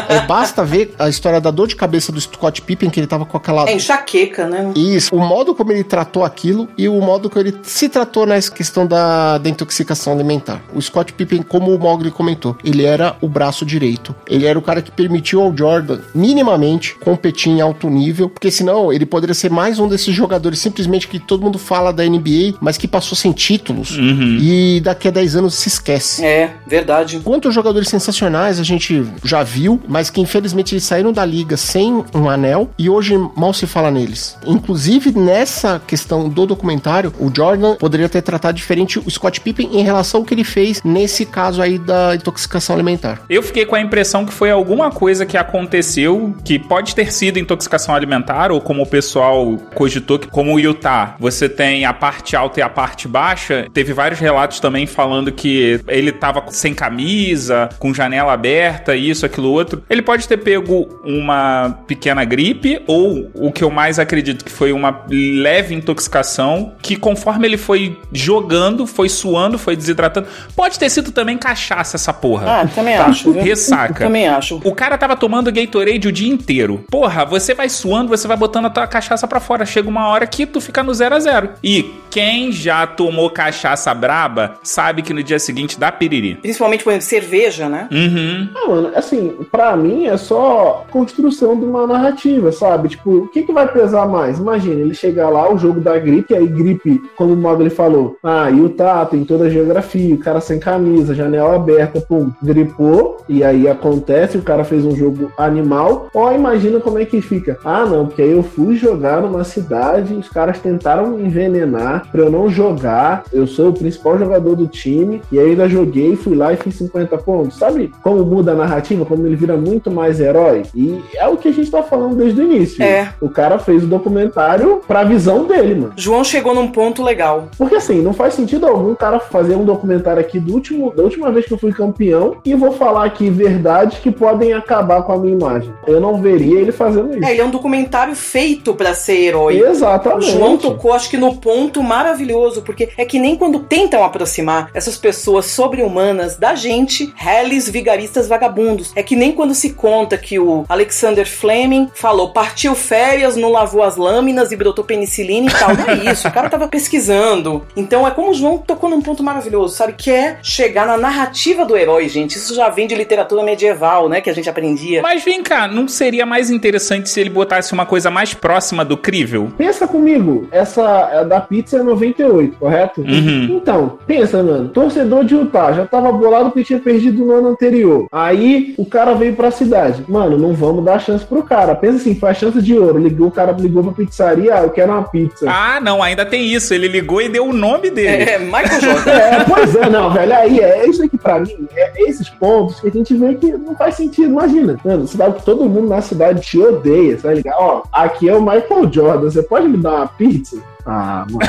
É, basta ver a história da dor de cabeça do Scott Pippen, que ele tava com aquela. É enxaqueca, né? Isso, o modo como ele tratou aquilo e o modo como ele se tratou nessa questão da, da intoxicação alimentar. O Scott Pippen, como o Mogli comentou, ele era o braço direito. Ele era o cara que permitiu ao Jordan, minimamente, competir em alto nível, porque senão ele poderia ser mais um desses jogadores simplesmente que todo mundo fala da NBA, mas que passou sem títulos e daqui a 10 anos se esquece. É, verdade. Quantos jogadores sensacionais a gente já viu, mas que infelizmente eles saíram da liga sem um anel e hoje mal se fala neles. Inclusive nessa questão do documentário, o Jordan poderia ter tratado diferente o Scott Pippen em relação ao que ele fez nesse caso aí da intoxicação alimentar. Eu fiquei com a impressão que foi alguma coisa que aconteceu que pode ter sido intoxicação alimentar, ou como o pessoal cogitou que, como o Utah, você tem a parte alta e a parte baixa. Teve vários relatos também falando que ele tava sem camisa, com janela aberta, isso, aquilo, outro. Ele pode ter pego uma pequena gripe, ou o que eu mais acredito que foi uma leve intoxicação, que conforme ele foi jogando, foi suando, foi desidratando. Pode ter sido também cachaça essa porra. Ah, também acho. viu? Ressaca. Também acho. O cara tava tomando Gatorade o dia inteiro. Porra, você vai suando, você vai botando a tua cachaça pra fora. Chega uma hora que tu fica no zero a zero. E quem já tomou cachaça braba sabe que no dia seguinte dá piriri. Principalmente, por exemplo, cerveja, né? Uhum. Ah, mano, assim, pra mim é só construção de uma narrativa, sabe? Tipo, o que, que vai pesar mais? Imagina, ele chegar lá, o jogo da gripe, aí gripe, como o Mogli falou, ah, Utah tem toda a geografia, o cara sem camisa, janela aberta, pum, gripou, e aí acontece, o cara fez um jogo animal, ó, imagina como é que fica. Ah, não, porque aí eu fui jogar numa cidade, os caras tentaram me envenenar pra eu não jogar, eu sou o principal jogador do time, e aí ainda joguei, fui lá e fiz 50 pontos. Sabe como muda a narrativa, como ele vira muito mais herói? E é o que a gente tá falando desde o início. É. O cara fez o documentário pra visão dele, mano. João chegou num ponto legal. Porque assim, não faz sentido algum o cara fazer um documentário aqui do último, da última vez que eu fui campeão e vou falar aqui verdades que podem acabar com a minha imagem. Eu não veria ele fazendo isso. É, ele é um documentário feito pra ser herói. O Exatamente. João tocou, acho que no ponto maravilhoso, porque é que nem quando tentam aproximar essas pessoas sobre-humanas da gente, reles vigaristas vagabundos. É que nem quando se conta que o Alexander Fleming falou, partiu férias, não lavou as lâminas e brotou penicilina e tal. Não é isso, o cara tava pesquisando. Então é como o João tocou num ponto maravilhoso, sabe? Que é chegar na narrativa do herói, gente. Isso já vem de literatura medieval, né? Que a gente aprendia. Mas vem cá, não seria mais interessante se ele botasse uma coisa mais próxima do crível? Pensa comigo, essa é da pizza é 98, correto? Uhum. Então, pensa, mano, torcedor de Utah já tava bolado porque tinha perdido no ano anterior. Aí o cara veio pra cidade. Mano, não vamos dar chance pro cara. Pensa assim, faz chance de ouro. Ligou, o cara ligou pra pizzaria, ah, eu quero uma pizza. Ah, não, ainda tem isso. Ele ligou e deu o nome dele. É, Michael Jordan. É, pois é, não, velho. Aí é isso aqui pra mim, é esses pontos que a gente vê que não faz sentido. Imagina, mano, cidade que todo mundo na cidade te odeia, você vai ligar, ó, aqui é o Michael Jordan, você pode me dar uma pizza? Ah, mano.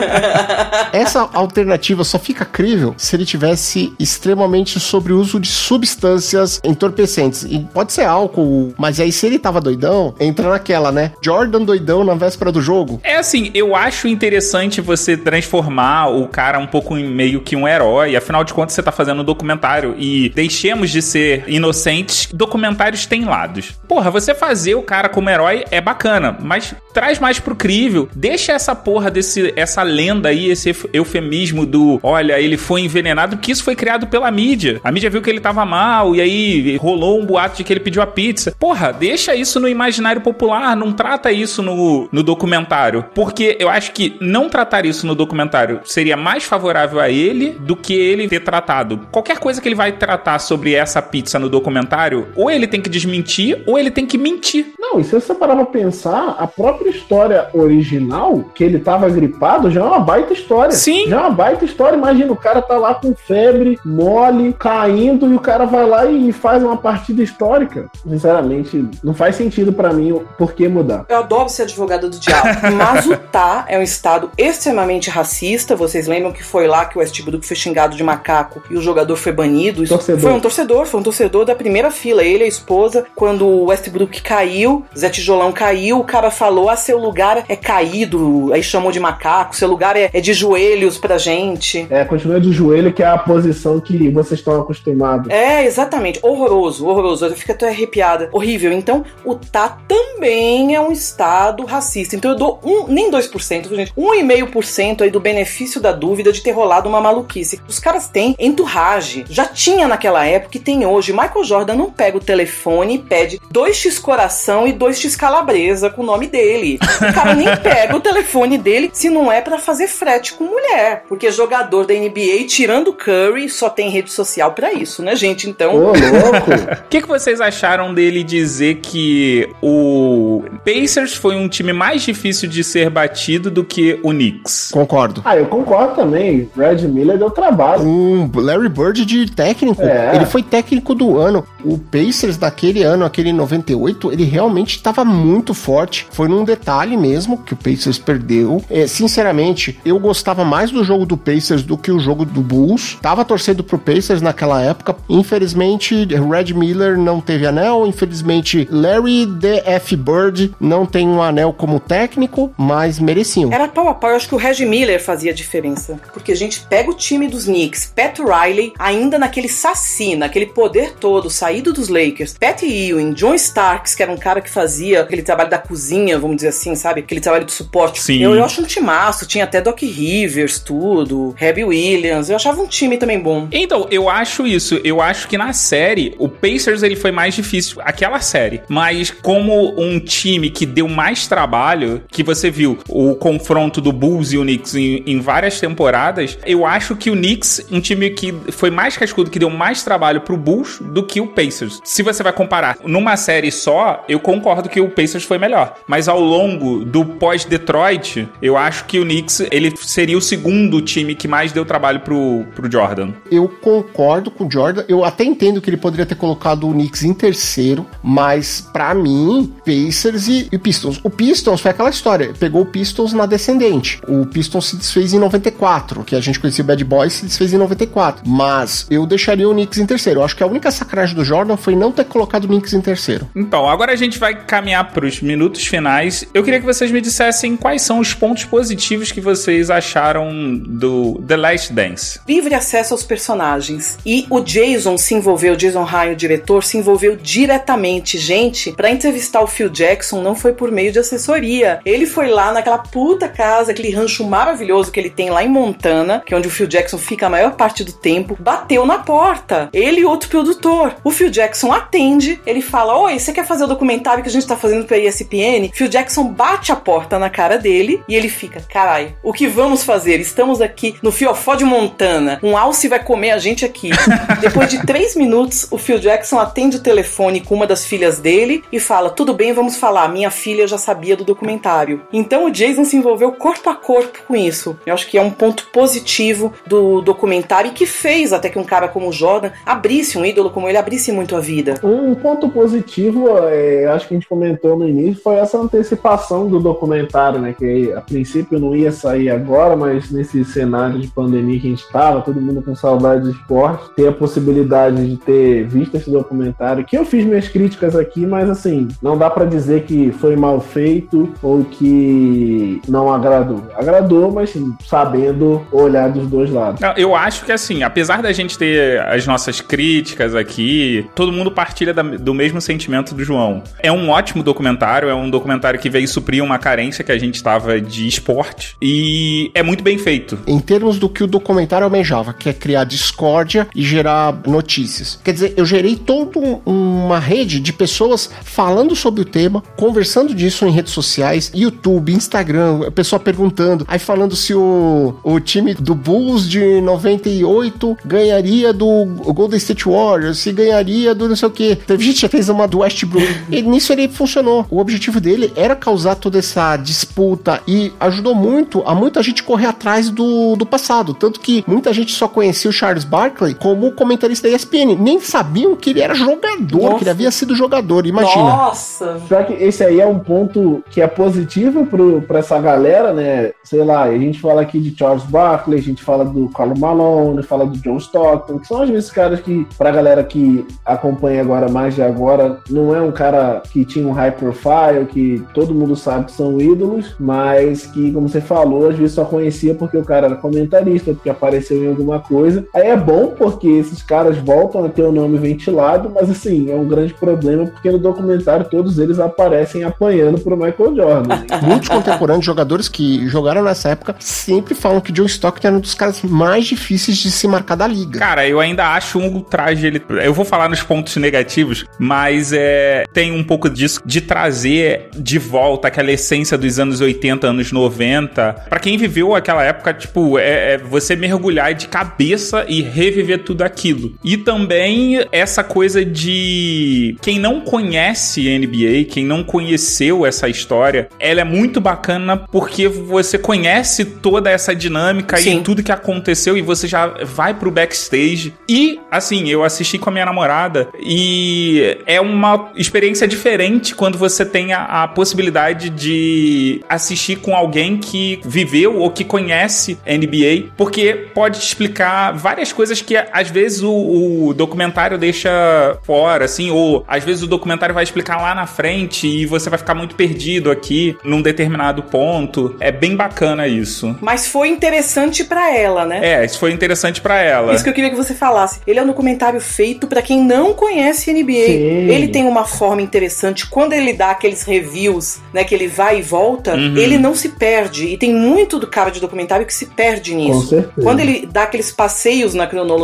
Essa alternativa só fica crível se ele tivesse extremamente sobre o uso de substâncias entorpecentes. E pode ser álcool, mas aí se ele tava doidão, entra naquela, né? Jordan doidão na véspera do jogo. É assim, eu acho interessante você transformar o cara um pouco em meio que um herói. Afinal de contas, você tá fazendo um documentário e deixemos de ser inocentes. Documentários têm lados. Porra, você fazer o cara como herói é bacana, mas traz mais pro crível. Deixa essa porra desse essa lenda aí, esse euf- eufemismo do, olha, ele foi envenenado, que isso foi criado pela mídia. A mídia viu que ele tava mal e aí rolou um boato de que ele pediu a pizza. Porra, deixa isso no imaginário popular, não trata isso no, no documentário. Porque eu acho que não tratar isso no documentário seria mais favorável a ele do que ele ter tratado. Qualquer coisa que ele vai tratar sobre essa pizza no documentário, ou ele tem que desmentir, ou ele tem que mentir. Não, e se você parar pra pensar, a própria história original, que ele tava gripado, já é uma baita história. Sim. Já é uma baita história. Imagina, o cara tá lá com febre, mole, caindo, e o cara vai lá e faz uma partida histórica. Sinceramente, não faz sentido pra mim o por que mudar. Eu adoro ser advogada do diabo, mas Utah é um estado extremamente racista. Vocês lembram que foi lá que o Westbrook foi xingado de macaco e o jogador foi banido? Isso Torcedor. Foi um torcedor, foi um torcedor da primeira fila. Ele e a esposa, quando o Westbrook caiu, Zé Tijolão caiu, o cara falou: Ah, seu lugar é caído. Aí chamou de macaco, seu lugar é, é de joelhos pra gente. É, continua de joelho, que é a posição que vocês estão acostumados. É, exatamente. Horroroso, horroroso. Eu fico até arrepiada. Horrível. Então, Utah também é um estado racista. Então, eu dou um, nem 2%, viu, gente. 1,5% aí do benefício da dúvida de ter rolado uma maluquice. Os caras têm entourage. Já tinha naquela época e tem hoje. Michael Jordan não pega o telefone e pede 2x coração e 2x calabresa com o nome dele. O cara nem pega o telefone dele. se não é pra fazer frete com mulher. Porque jogador da NBA, tirando Curry, só tem rede social pra isso, né, gente? Então. Ô, louco! O que, que vocês acharam dele dizer que o Pacers foi um time mais difícil de ser batido do que o Knicks? Concordo. ah, eu concordo também. Brad Miller deu trabalho. Um Larry Bird de técnico. É. Ele foi técnico do ano. O Pacers daquele ano, aquele 98, ele realmente estava muito forte. Foi num detalhe mesmo que o Pacers perdeu. É, sinceramente, eu gostava mais do jogo do Pacers do que o jogo do Bulls. Tava torcendo pro Pacers naquela época. Infelizmente, Red Miller não teve anel. Infelizmente, Larry D.F. Bird não tem um anel como técnico, mas mereciam. Era pau a pau, eu acho que o Reggie Miller fazia a diferença. Porque a gente pega o time dos Knicks, Pat Riley, ainda naquele saci, naquele poder todo, saído dos Lakers, Pat Ewing, John Starks, que era um cara que fazia aquele trabalho da cozinha, vamos dizer assim, sabe? Aquele trabalho de suporte. Sim. Eu, eu acho um timaço, tinha até Doc Rivers, tudo, Herbie Williams, eu achava um time também bom. Então, eu acho isso. Eu acho que na série, o Pacers ele foi mais difícil, aquela série. Mas como um time que deu mais trabalho, que você viu o confronto do Bulls e o Knicks em, em várias temporadas, eu acho que o Knicks, um time que foi mais cascudo, que deu mais trabalho pro Bulls do que o Pacers. Se você vai comparar numa série só, eu concordo que o Pacers foi melhor. Mas ao longo do pós-Detroit, eu acho que o Knicks ele seria o segundo time que mais deu trabalho pro, pro Jordan. Eu concordo com o Jordan. Eu até entendo que ele poderia ter colocado o Knicks em terceiro, mas pra mim, Pacers e, e Pistons. O Pistons foi aquela história. Pegou o Pistons na descendente. O Pistons se desfez em 94, que a gente conhecia o Bad Boys se desfez em 94. Mas eu deixaria o Knicks em terceiro. Eu acho que a única sacanagem do Jordan foi não ter colocado o Knicks em terceiro. Então, agora a gente vai caminhar para os minutos finais. Eu queria que vocês me dissessem quais são os pontos positivos que vocês acharam do The Last Dance. livre acesso aos personagens. E o Jason se envolveu, Jason Ryan, o diretor, se envolveu diretamente. Gente, pra entrevistar o Phil Jackson não foi por meio de assessoria. Ele foi lá naquela puta casa, aquele rancho maravilhoso que ele tem lá em Montana, que é onde o Phil Jackson fica a maior parte do tempo, bateu na porta. Ele e outro produtor. O Phil Jackson atende, ele fala: Oi, você quer fazer o documentário que a gente tá fazendo pra ESPN? Phil Jackson bate a porta na cara dele e ele fica: Carai, o que vamos fazer? Estamos aqui no Fiofó de Montana. Um alce vai comer a gente aqui. Depois de três minutos, o Phil Jackson atende o telefone com uma das filhas dele e fala: Tudo bem, vamos falar. Minha filha já sabia do documentário. Então o Jason se envolveu corpo a corpo com isso. Eu acho que é um ponto positivo do documentário e que fez até que um cara como o Jordan abrisse, um ídolo como ele, abrisse muito a vida. Um ponto positivo, é, acho que a gente comentou no início, foi essa antecipação do documentário, né? Que a princípio não ia sair agora, mas nesse cenário de pandemia que a gente estava, todo mundo com saudade de esporte, ter a possibilidade de ter visto esse documentário, que eu fiz minhas críticas aqui, mas assim, não dá pra dizer que foi mal feito ou que não agradou. Agradou, mas sim, sabendo olhar dos dois lados. Eu acho que assim, apesar da gente ter as nossas críticas aqui, todo mundo partilha do mesmo sentimento do João. É um ótimo documentário, é um documentário que veio suprir uma carência que a gente tava de esporte e é muito bem feito. Em termos do que o documentário almejava, que é criar discórdia e gerar notícias. Quer dizer, eu gerei toda um- uma rede de pessoas falando sobre o tema, conversando disso em redes sociais, YouTube, Instagram, pessoa perguntando, aí falando se o, o time do Bulls de 98 ganharia do Golden State Warriors, se ganharia do não sei o que. Teve gente que fez uma do Westbrook. E nisso ele funcionou. O objetivo dele era causar toda essa disputa e ajudou muito a muita gente correr atrás do, do passado. Tanto que muita gente só conhecia o Charles Barkley como comentarista da ESPN. Nem sabiam que ele era jogador, Nossa. que ele havia sido jogador. Imagina. Nossa! Só que esse aí é um ponto que é positivo pro, pra essa galera, né? Sei lá, a gente fala aqui de Charles Barkley, a gente fala do Carlo Malone, fala do John Stockton, que são às vezes caras que, pra galera que acompanha agora mais de agora, não é um cara que tinha um high profile, que todo mundo sabe que são ídolos, mas que, como você falou, às vezes só conhecia porque o cara era comentarista, porque apareceu em alguma coisa. Aí é bom porque esses caras voltam a ter o nome ventilado, mas assim, é um grande problema porque no documentário todos eles aparecem apanhando pro Michael Jordan. Muitos contemporâneos, jogadores que jogaram nessa época, sempre falam que John Stockton era um dos caras mais difíceis de se marcar da liga. Cara, eu ainda acho um ultraje. Ele... Eu vou falar nos pontos negativos, mas é, tem um pouco disso de trazer de volta aquela essência dos anos 80, anos 90. Pra quem viveu aquela época, tipo, é, é você mergulhar de cabeça e reviver tudo aquilo. E também essa coisa de quem não conhece NBA, quem não conheceu essa história, ela é muito bacana porque você conhece toda essa dinâmica Sim. e tudo que aconteceu e você já vai pro backstage. E, assim, eu assisti com a minha namorada e é uma experiência diferente quando você tem a, a possibilidade de assistir com alguém que viveu ou que conhece NBA, porque pode te explicar várias coisas que às vezes o, o documentário deixa fora, assim, ou às vezes o documentário vai explicar lá na frente e você vai ficar muito perdido aqui num determinado ponto. É bem bacana isso. Mas foi interessante pra ela, né? É, isso foi interessante pra ela. Isso que eu queria que você falasse. Ele é um documentário feito pra quem não conhece NBA. Sim. Ele tem uma forma interessante. Quando ele dá aqueles reviews, né, que ele vai e volta, Uhum. ele não se perde. E tem muito do cara de documentário que se perde Com nisso. certeza. Quando ele dá aqueles passeios na cronologia,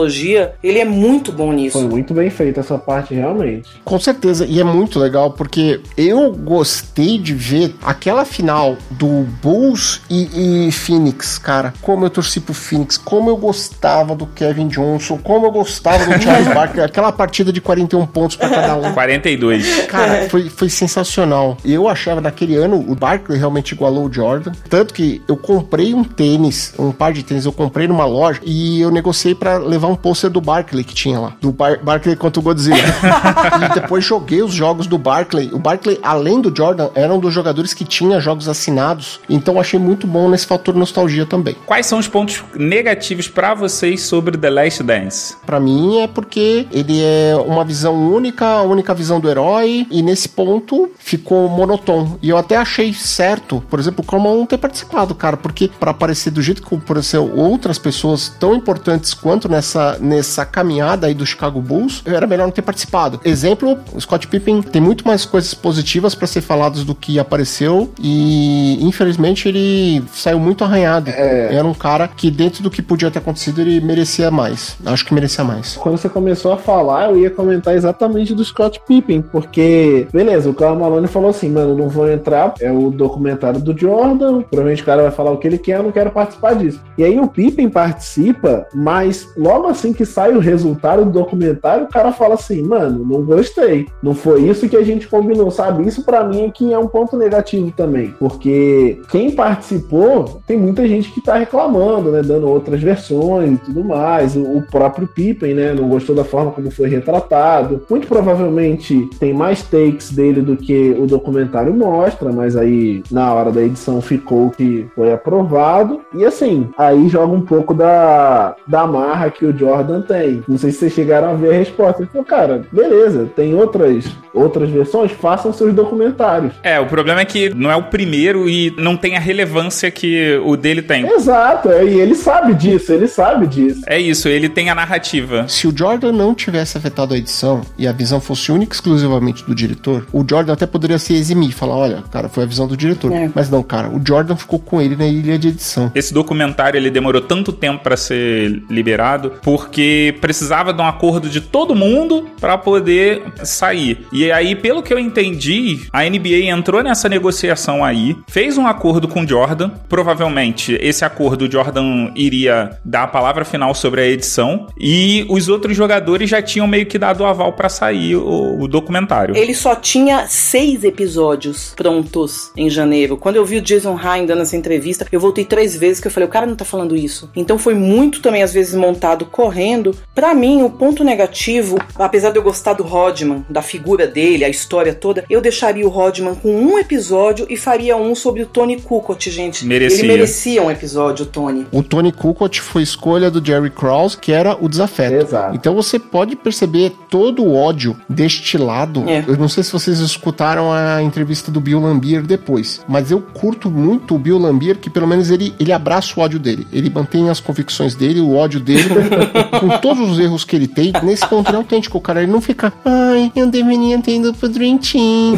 ele é muito bom nisso. Foi muito bem feita essa parte, realmente. Com certeza, e é muito legal porque eu gostei de ver aquela final do Bulls e, e Phoenix, cara. Como eu torci pro Phoenix, como eu gostava do Kevin Johnson, como eu gostava do Charles Barkley, aquela partida de 41 pontos pra cada um. 42. Cara, foi, foi sensacional. Eu achava naquele ano o Barkley realmente igualou o Jordan. Tanto que eu comprei um tênis, um par de tênis, eu comprei numa loja e eu negociei pra levar um pôster do Barkley que tinha lá. Do Bar Barkley contra o Godzilla. e depois joguei os jogos do Barkley. O Barkley, além do Jordan, era um dos jogadores que tinha jogos assinados. Então achei muito bom nesse fator nostalgia também. Quais são os pontos negativos pra vocês sobre The Last Dance? Pra mim é porque ele é uma visão única, a única visão do herói, e nesse ponto ficou monotônico. E eu até achei certo, por exemplo, o Croman não ter participado, cara, porque pra aparecer do jeito que apareceu outras pessoas tão importantes quanto nessa, nessa caminhada aí do Chicago Bulls, era melhor não ter participado. Exemplo, o Scott Pippen tem muito mais coisas positivas pra ser faladas do que apareceu, e infelizmente ele saiu muito arranhado. Era um cara que, dentro do que podia ter acontecido, ele merecia mais. Acho que merecia mais. Quando você começou a falar, eu ia comentar exatamente do Scott Pippen, porque, beleza, o Carl Malone falou assim, mano, não vou entrar, é o documentário do Jordan, provavelmente o cara vai falar o que ele quer, eu não quero participar disso. E aí o Pippen participa, mas logo assim que sai o resultado do documentário, o cara fala assim, mano, não gostei, não foi isso que a gente combinou, sabe? Isso pra mim é que é um ponto negativo também, porque quem participou, tem muita gente que tá reclamando, né, dando outras versões e tudo mais, o, o próprio Pippen, né, não gostou da forma como foi retratado, muito provavelmente tem mais takes dele do que o documentário mostra, mas aí na hora da edição ficou que foi aprovado, e assim, aí joga um pouco da, da marra que o Jordan tem, não sei se vocês chegaram a ver a resposta, ele falou, cara, beleza, tem outras, outras versões, façam seus documentários. É, o problema é que não é o primeiro e não tem a relevância que o dele tem. Exato, é, e ele sabe disso, ele sabe disso. É isso, ele tem a narrativa. Se o Jordan não tivesse afetado a edição e a visão fosse única e exclusivamente do diretor, o Jordan até poderia se eximir e falar: olha, cara, foi a visão do diretor. É. Mas não, cara, o Jordan ficou com ele na ilha de edição. Esse documentário ele demorou tanto tempo pra ser liberado porque precisava de um acordo de todo mundo pra poder sair. E aí, pelo que eu entendi, a NBA entrou nessa negociação aí, fez um acordo com o Jordan. Provavelmente esse acordo o Jordan iria dar a palavra final sobre a edição e os outros jogadores já tinham meio que dado o aval pra sair o, o documentário. Ele só tinha seis episódios prontos em janeiro. Quando eu vi o Jason Ryan dando essa entrevista, eu voltei três vezes que eu falei, o cara não tá falando isso. Então foi muito também, às vezes, montado correndo. Pra mim, o ponto negativo, apesar de eu gostar do Rodman, da figura dele, a história toda, eu deixaria o Rodman com um episódio e faria um sobre o Tony Kukoc, gente. Merecia. Ele merecia um episódio, o Tony. O Tony Kukoc foi escolha do Jerry Krause, que era o desafeto. Exato. Então você pode perceber todo o ódio destilado. É. Eu não sei se vocês escutaram a entrevista do Bill Lambier depois, mas eu curto muito o Bill Lambier, que pelo menos ele, ele abraça o ódio dele. Ele mantém as convicções dele, o ódio dele, com todos os erros que ele tem. Nesse ponto ele é autêntico, cara. Ele não fica, ai, eu deveria ter ido pro Dream Team.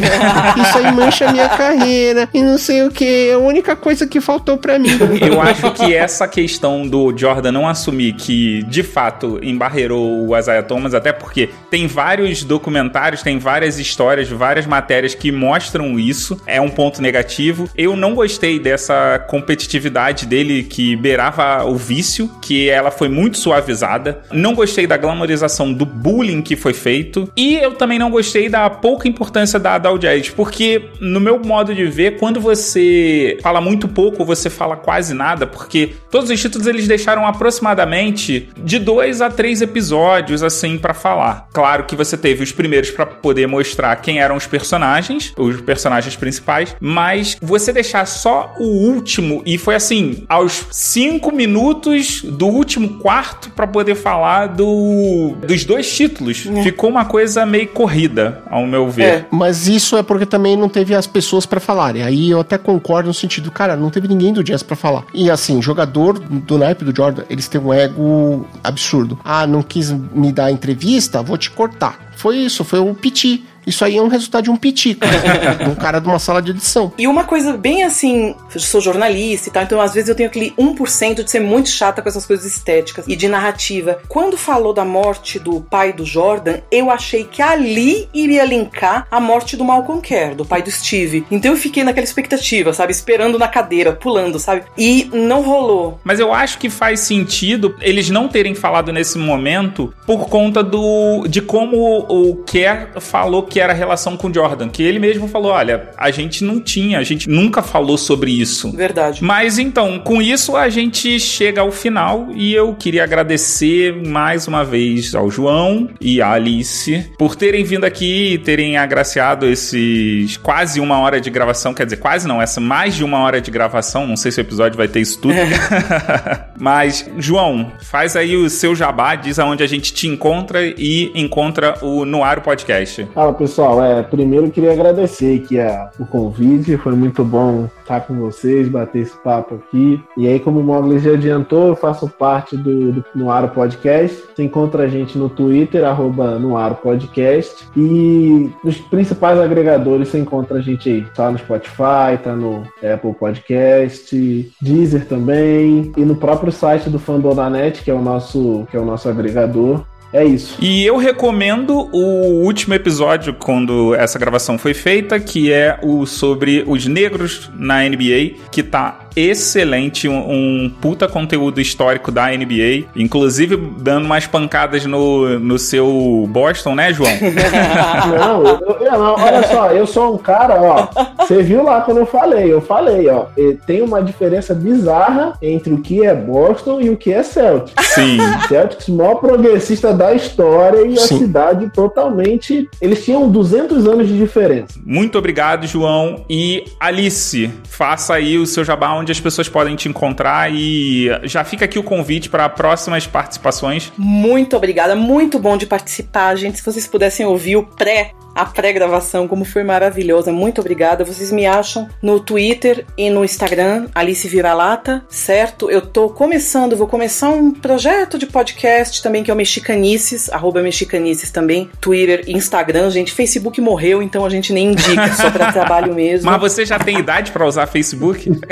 Isso aí mancha minha carreira. E não sei o que. É a única coisa que faltou pra mim. Eu acho que essa questão do Jordan não assumir que de fato embarreirou o Isaiah Thomas, até porque tem vários documentários, tem várias histórias, várias matérias que mostram isso, é um ponto negativo. Eu não gostei dessa competitividade dele que beirava o vício, que ela foi muito Não gostei da glamorização do bullying que foi feito. E eu também não gostei da pouca importância dada ao jazz, porque no meu modo de ver, quando você fala muito pouco, você fala quase nada, porque todos os títulos eles deixaram aproximadamente de dois a três episódios assim para falar. Claro que você teve os primeiros para poder mostrar quem eram os personagens, os personagens principais, mas você deixar só o último e foi assim aos cinco minutos do último quarto para poder falar do dos dois títulos. É. Ficou uma coisa meio corrida, ao meu ver. É. Mas isso é porque também não teve as pessoas pra falarem. Aí eu até concordo no sentido, cara, não teve ninguém do Jazz pra falar. E assim, jogador do naipe do Jordan, eles têm um ego absurdo. Ah, não quis me dar entrevista? Vou te cortar. Foi isso, foi um piti. Isso aí é um resultado de um piti, cara. um cara de uma sala de edição. E uma coisa bem assim, eu sou jornalista e tal, então às vezes eu tenho aquele 1% de ser muito chata com essas coisas estéticas e de narrativa. Quando falou da morte do pai do Jordan, eu achei que ali iria linkar a morte do Malcolm Kerr, do pai do Steve. Então eu fiquei naquela expectativa, sabe? Esperando na cadeira, pulando, sabe? E não rolou. Mas eu acho que faz sentido eles não terem falado nesse momento por conta do de como o Kerr falou que era a relação com o Jordan, que ele mesmo falou, olha, a gente não tinha, a gente nunca falou sobre isso. Verdade. Mas então, com isso a gente chega ao final e eu queria agradecer mais uma vez ao João e à Alice por terem vindo aqui e terem agraciado esses quase uma hora de gravação, quer dizer, quase não, essa mais de uma hora de gravação, não sei se o episódio vai ter isso tudo. Mas, João, faz aí o seu jabá, diz aonde a gente te encontra e encontra o Noaro Podcast. Fala pessoal, é, primeiro queria agradecer aqui a, o convite, foi muito bom estar com vocês, bater esse papo aqui. E aí, como o Mogli já adiantou, eu faço parte do, do Noaro Podcast. Você encontra a gente no Twitter, arroba Noaro Podcast. E nos principais agregadores você encontra a gente aí. Tá no Spotify, tá no Apple Podcast, Deezer também. E no próprio site do Fandonanet, que é o nosso, que é o nosso agregador. É isso. E eu recomendo o último episódio, quando essa gravação foi feita, que é o sobre os negros na NBA, que tá excelente, um, um puta conteúdo histórico da NBA, inclusive dando umas pancadas no, no seu Boston, né, João? Não, eu, eu- não, olha só, eu sou um cara, ó. Você viu lá quando eu falei, eu falei, ó. Tem uma diferença bizarra entre o que é Boston e o que é Celtic. Sim. Celtics, o maior progressista da história e a Sim. cidade totalmente. Eles tinham 200 anos de diferença. Muito obrigado, João. E Alice, faça aí o seu jabá onde as pessoas podem te encontrar e já fica aqui o convite para próximas participações. Muito obrigada, muito bom de participar, gente. Se vocês pudessem ouvir o pré, a pré-gravação, como foi maravilhosa, muito obrigada. Vocês me acham no Twitter e no Instagram, Alice Vira-Lata, certo? Eu tô começando, vou começar um projeto de podcast também que é o Mexicanices, arroba Mexicanices também, Twitter e Instagram, gente. Facebook morreu, então a gente nem indica, só pra trabalho mesmo. Mas você já tem idade para usar Facebook?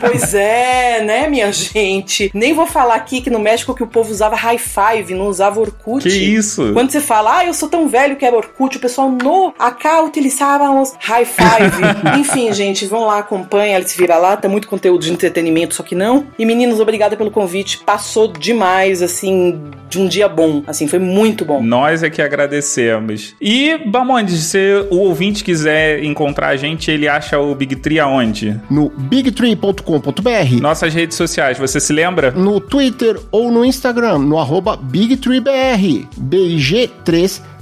Pois é, né, minha gente? Nem vou falar aqui que no México que o povo usava high five, não usava Orkut. Que isso? Quando você fala, ah, eu sou tão velho que era Orkut, pessoal no acá utilizávamos high five. Enfim, gente, vão lá, acompanha Alice Vira lá, tá muito conteúdo de entretenimento, só que não. E meninos, obrigada pelo convite. Passou demais, assim, de um dia bom. Assim, foi muito bom. Nós é que agradecemos. E, Bamonde, se o ouvinte quiser encontrar a gente, ele acha o Big Tree aonde? No bigtree.com.br, Nossas redes sociais, você se lembra? no Twitter ou no Instagram, no arroba BigTreeBR,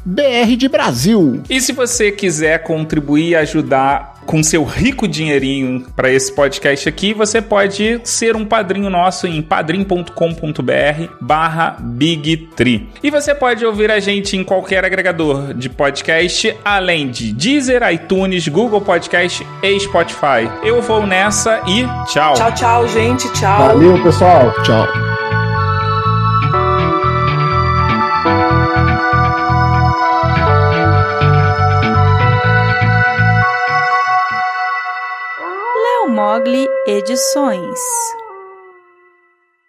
BIG3BR de Brasil. E se você quiser contribuir e ajudar com seu rico dinheirinho para esse podcast aqui, você pode ser um padrinho nosso em padrim.com.br barra BigTree. E você pode ouvir a gente em qualquer agregador de podcast, além de Deezer, iTunes, Google Podcast e Spotify. Eu vou nessa e tchau. Tchau, tchau, gente. Tchau. Valeu, pessoal. Tchau. Mogli Edições.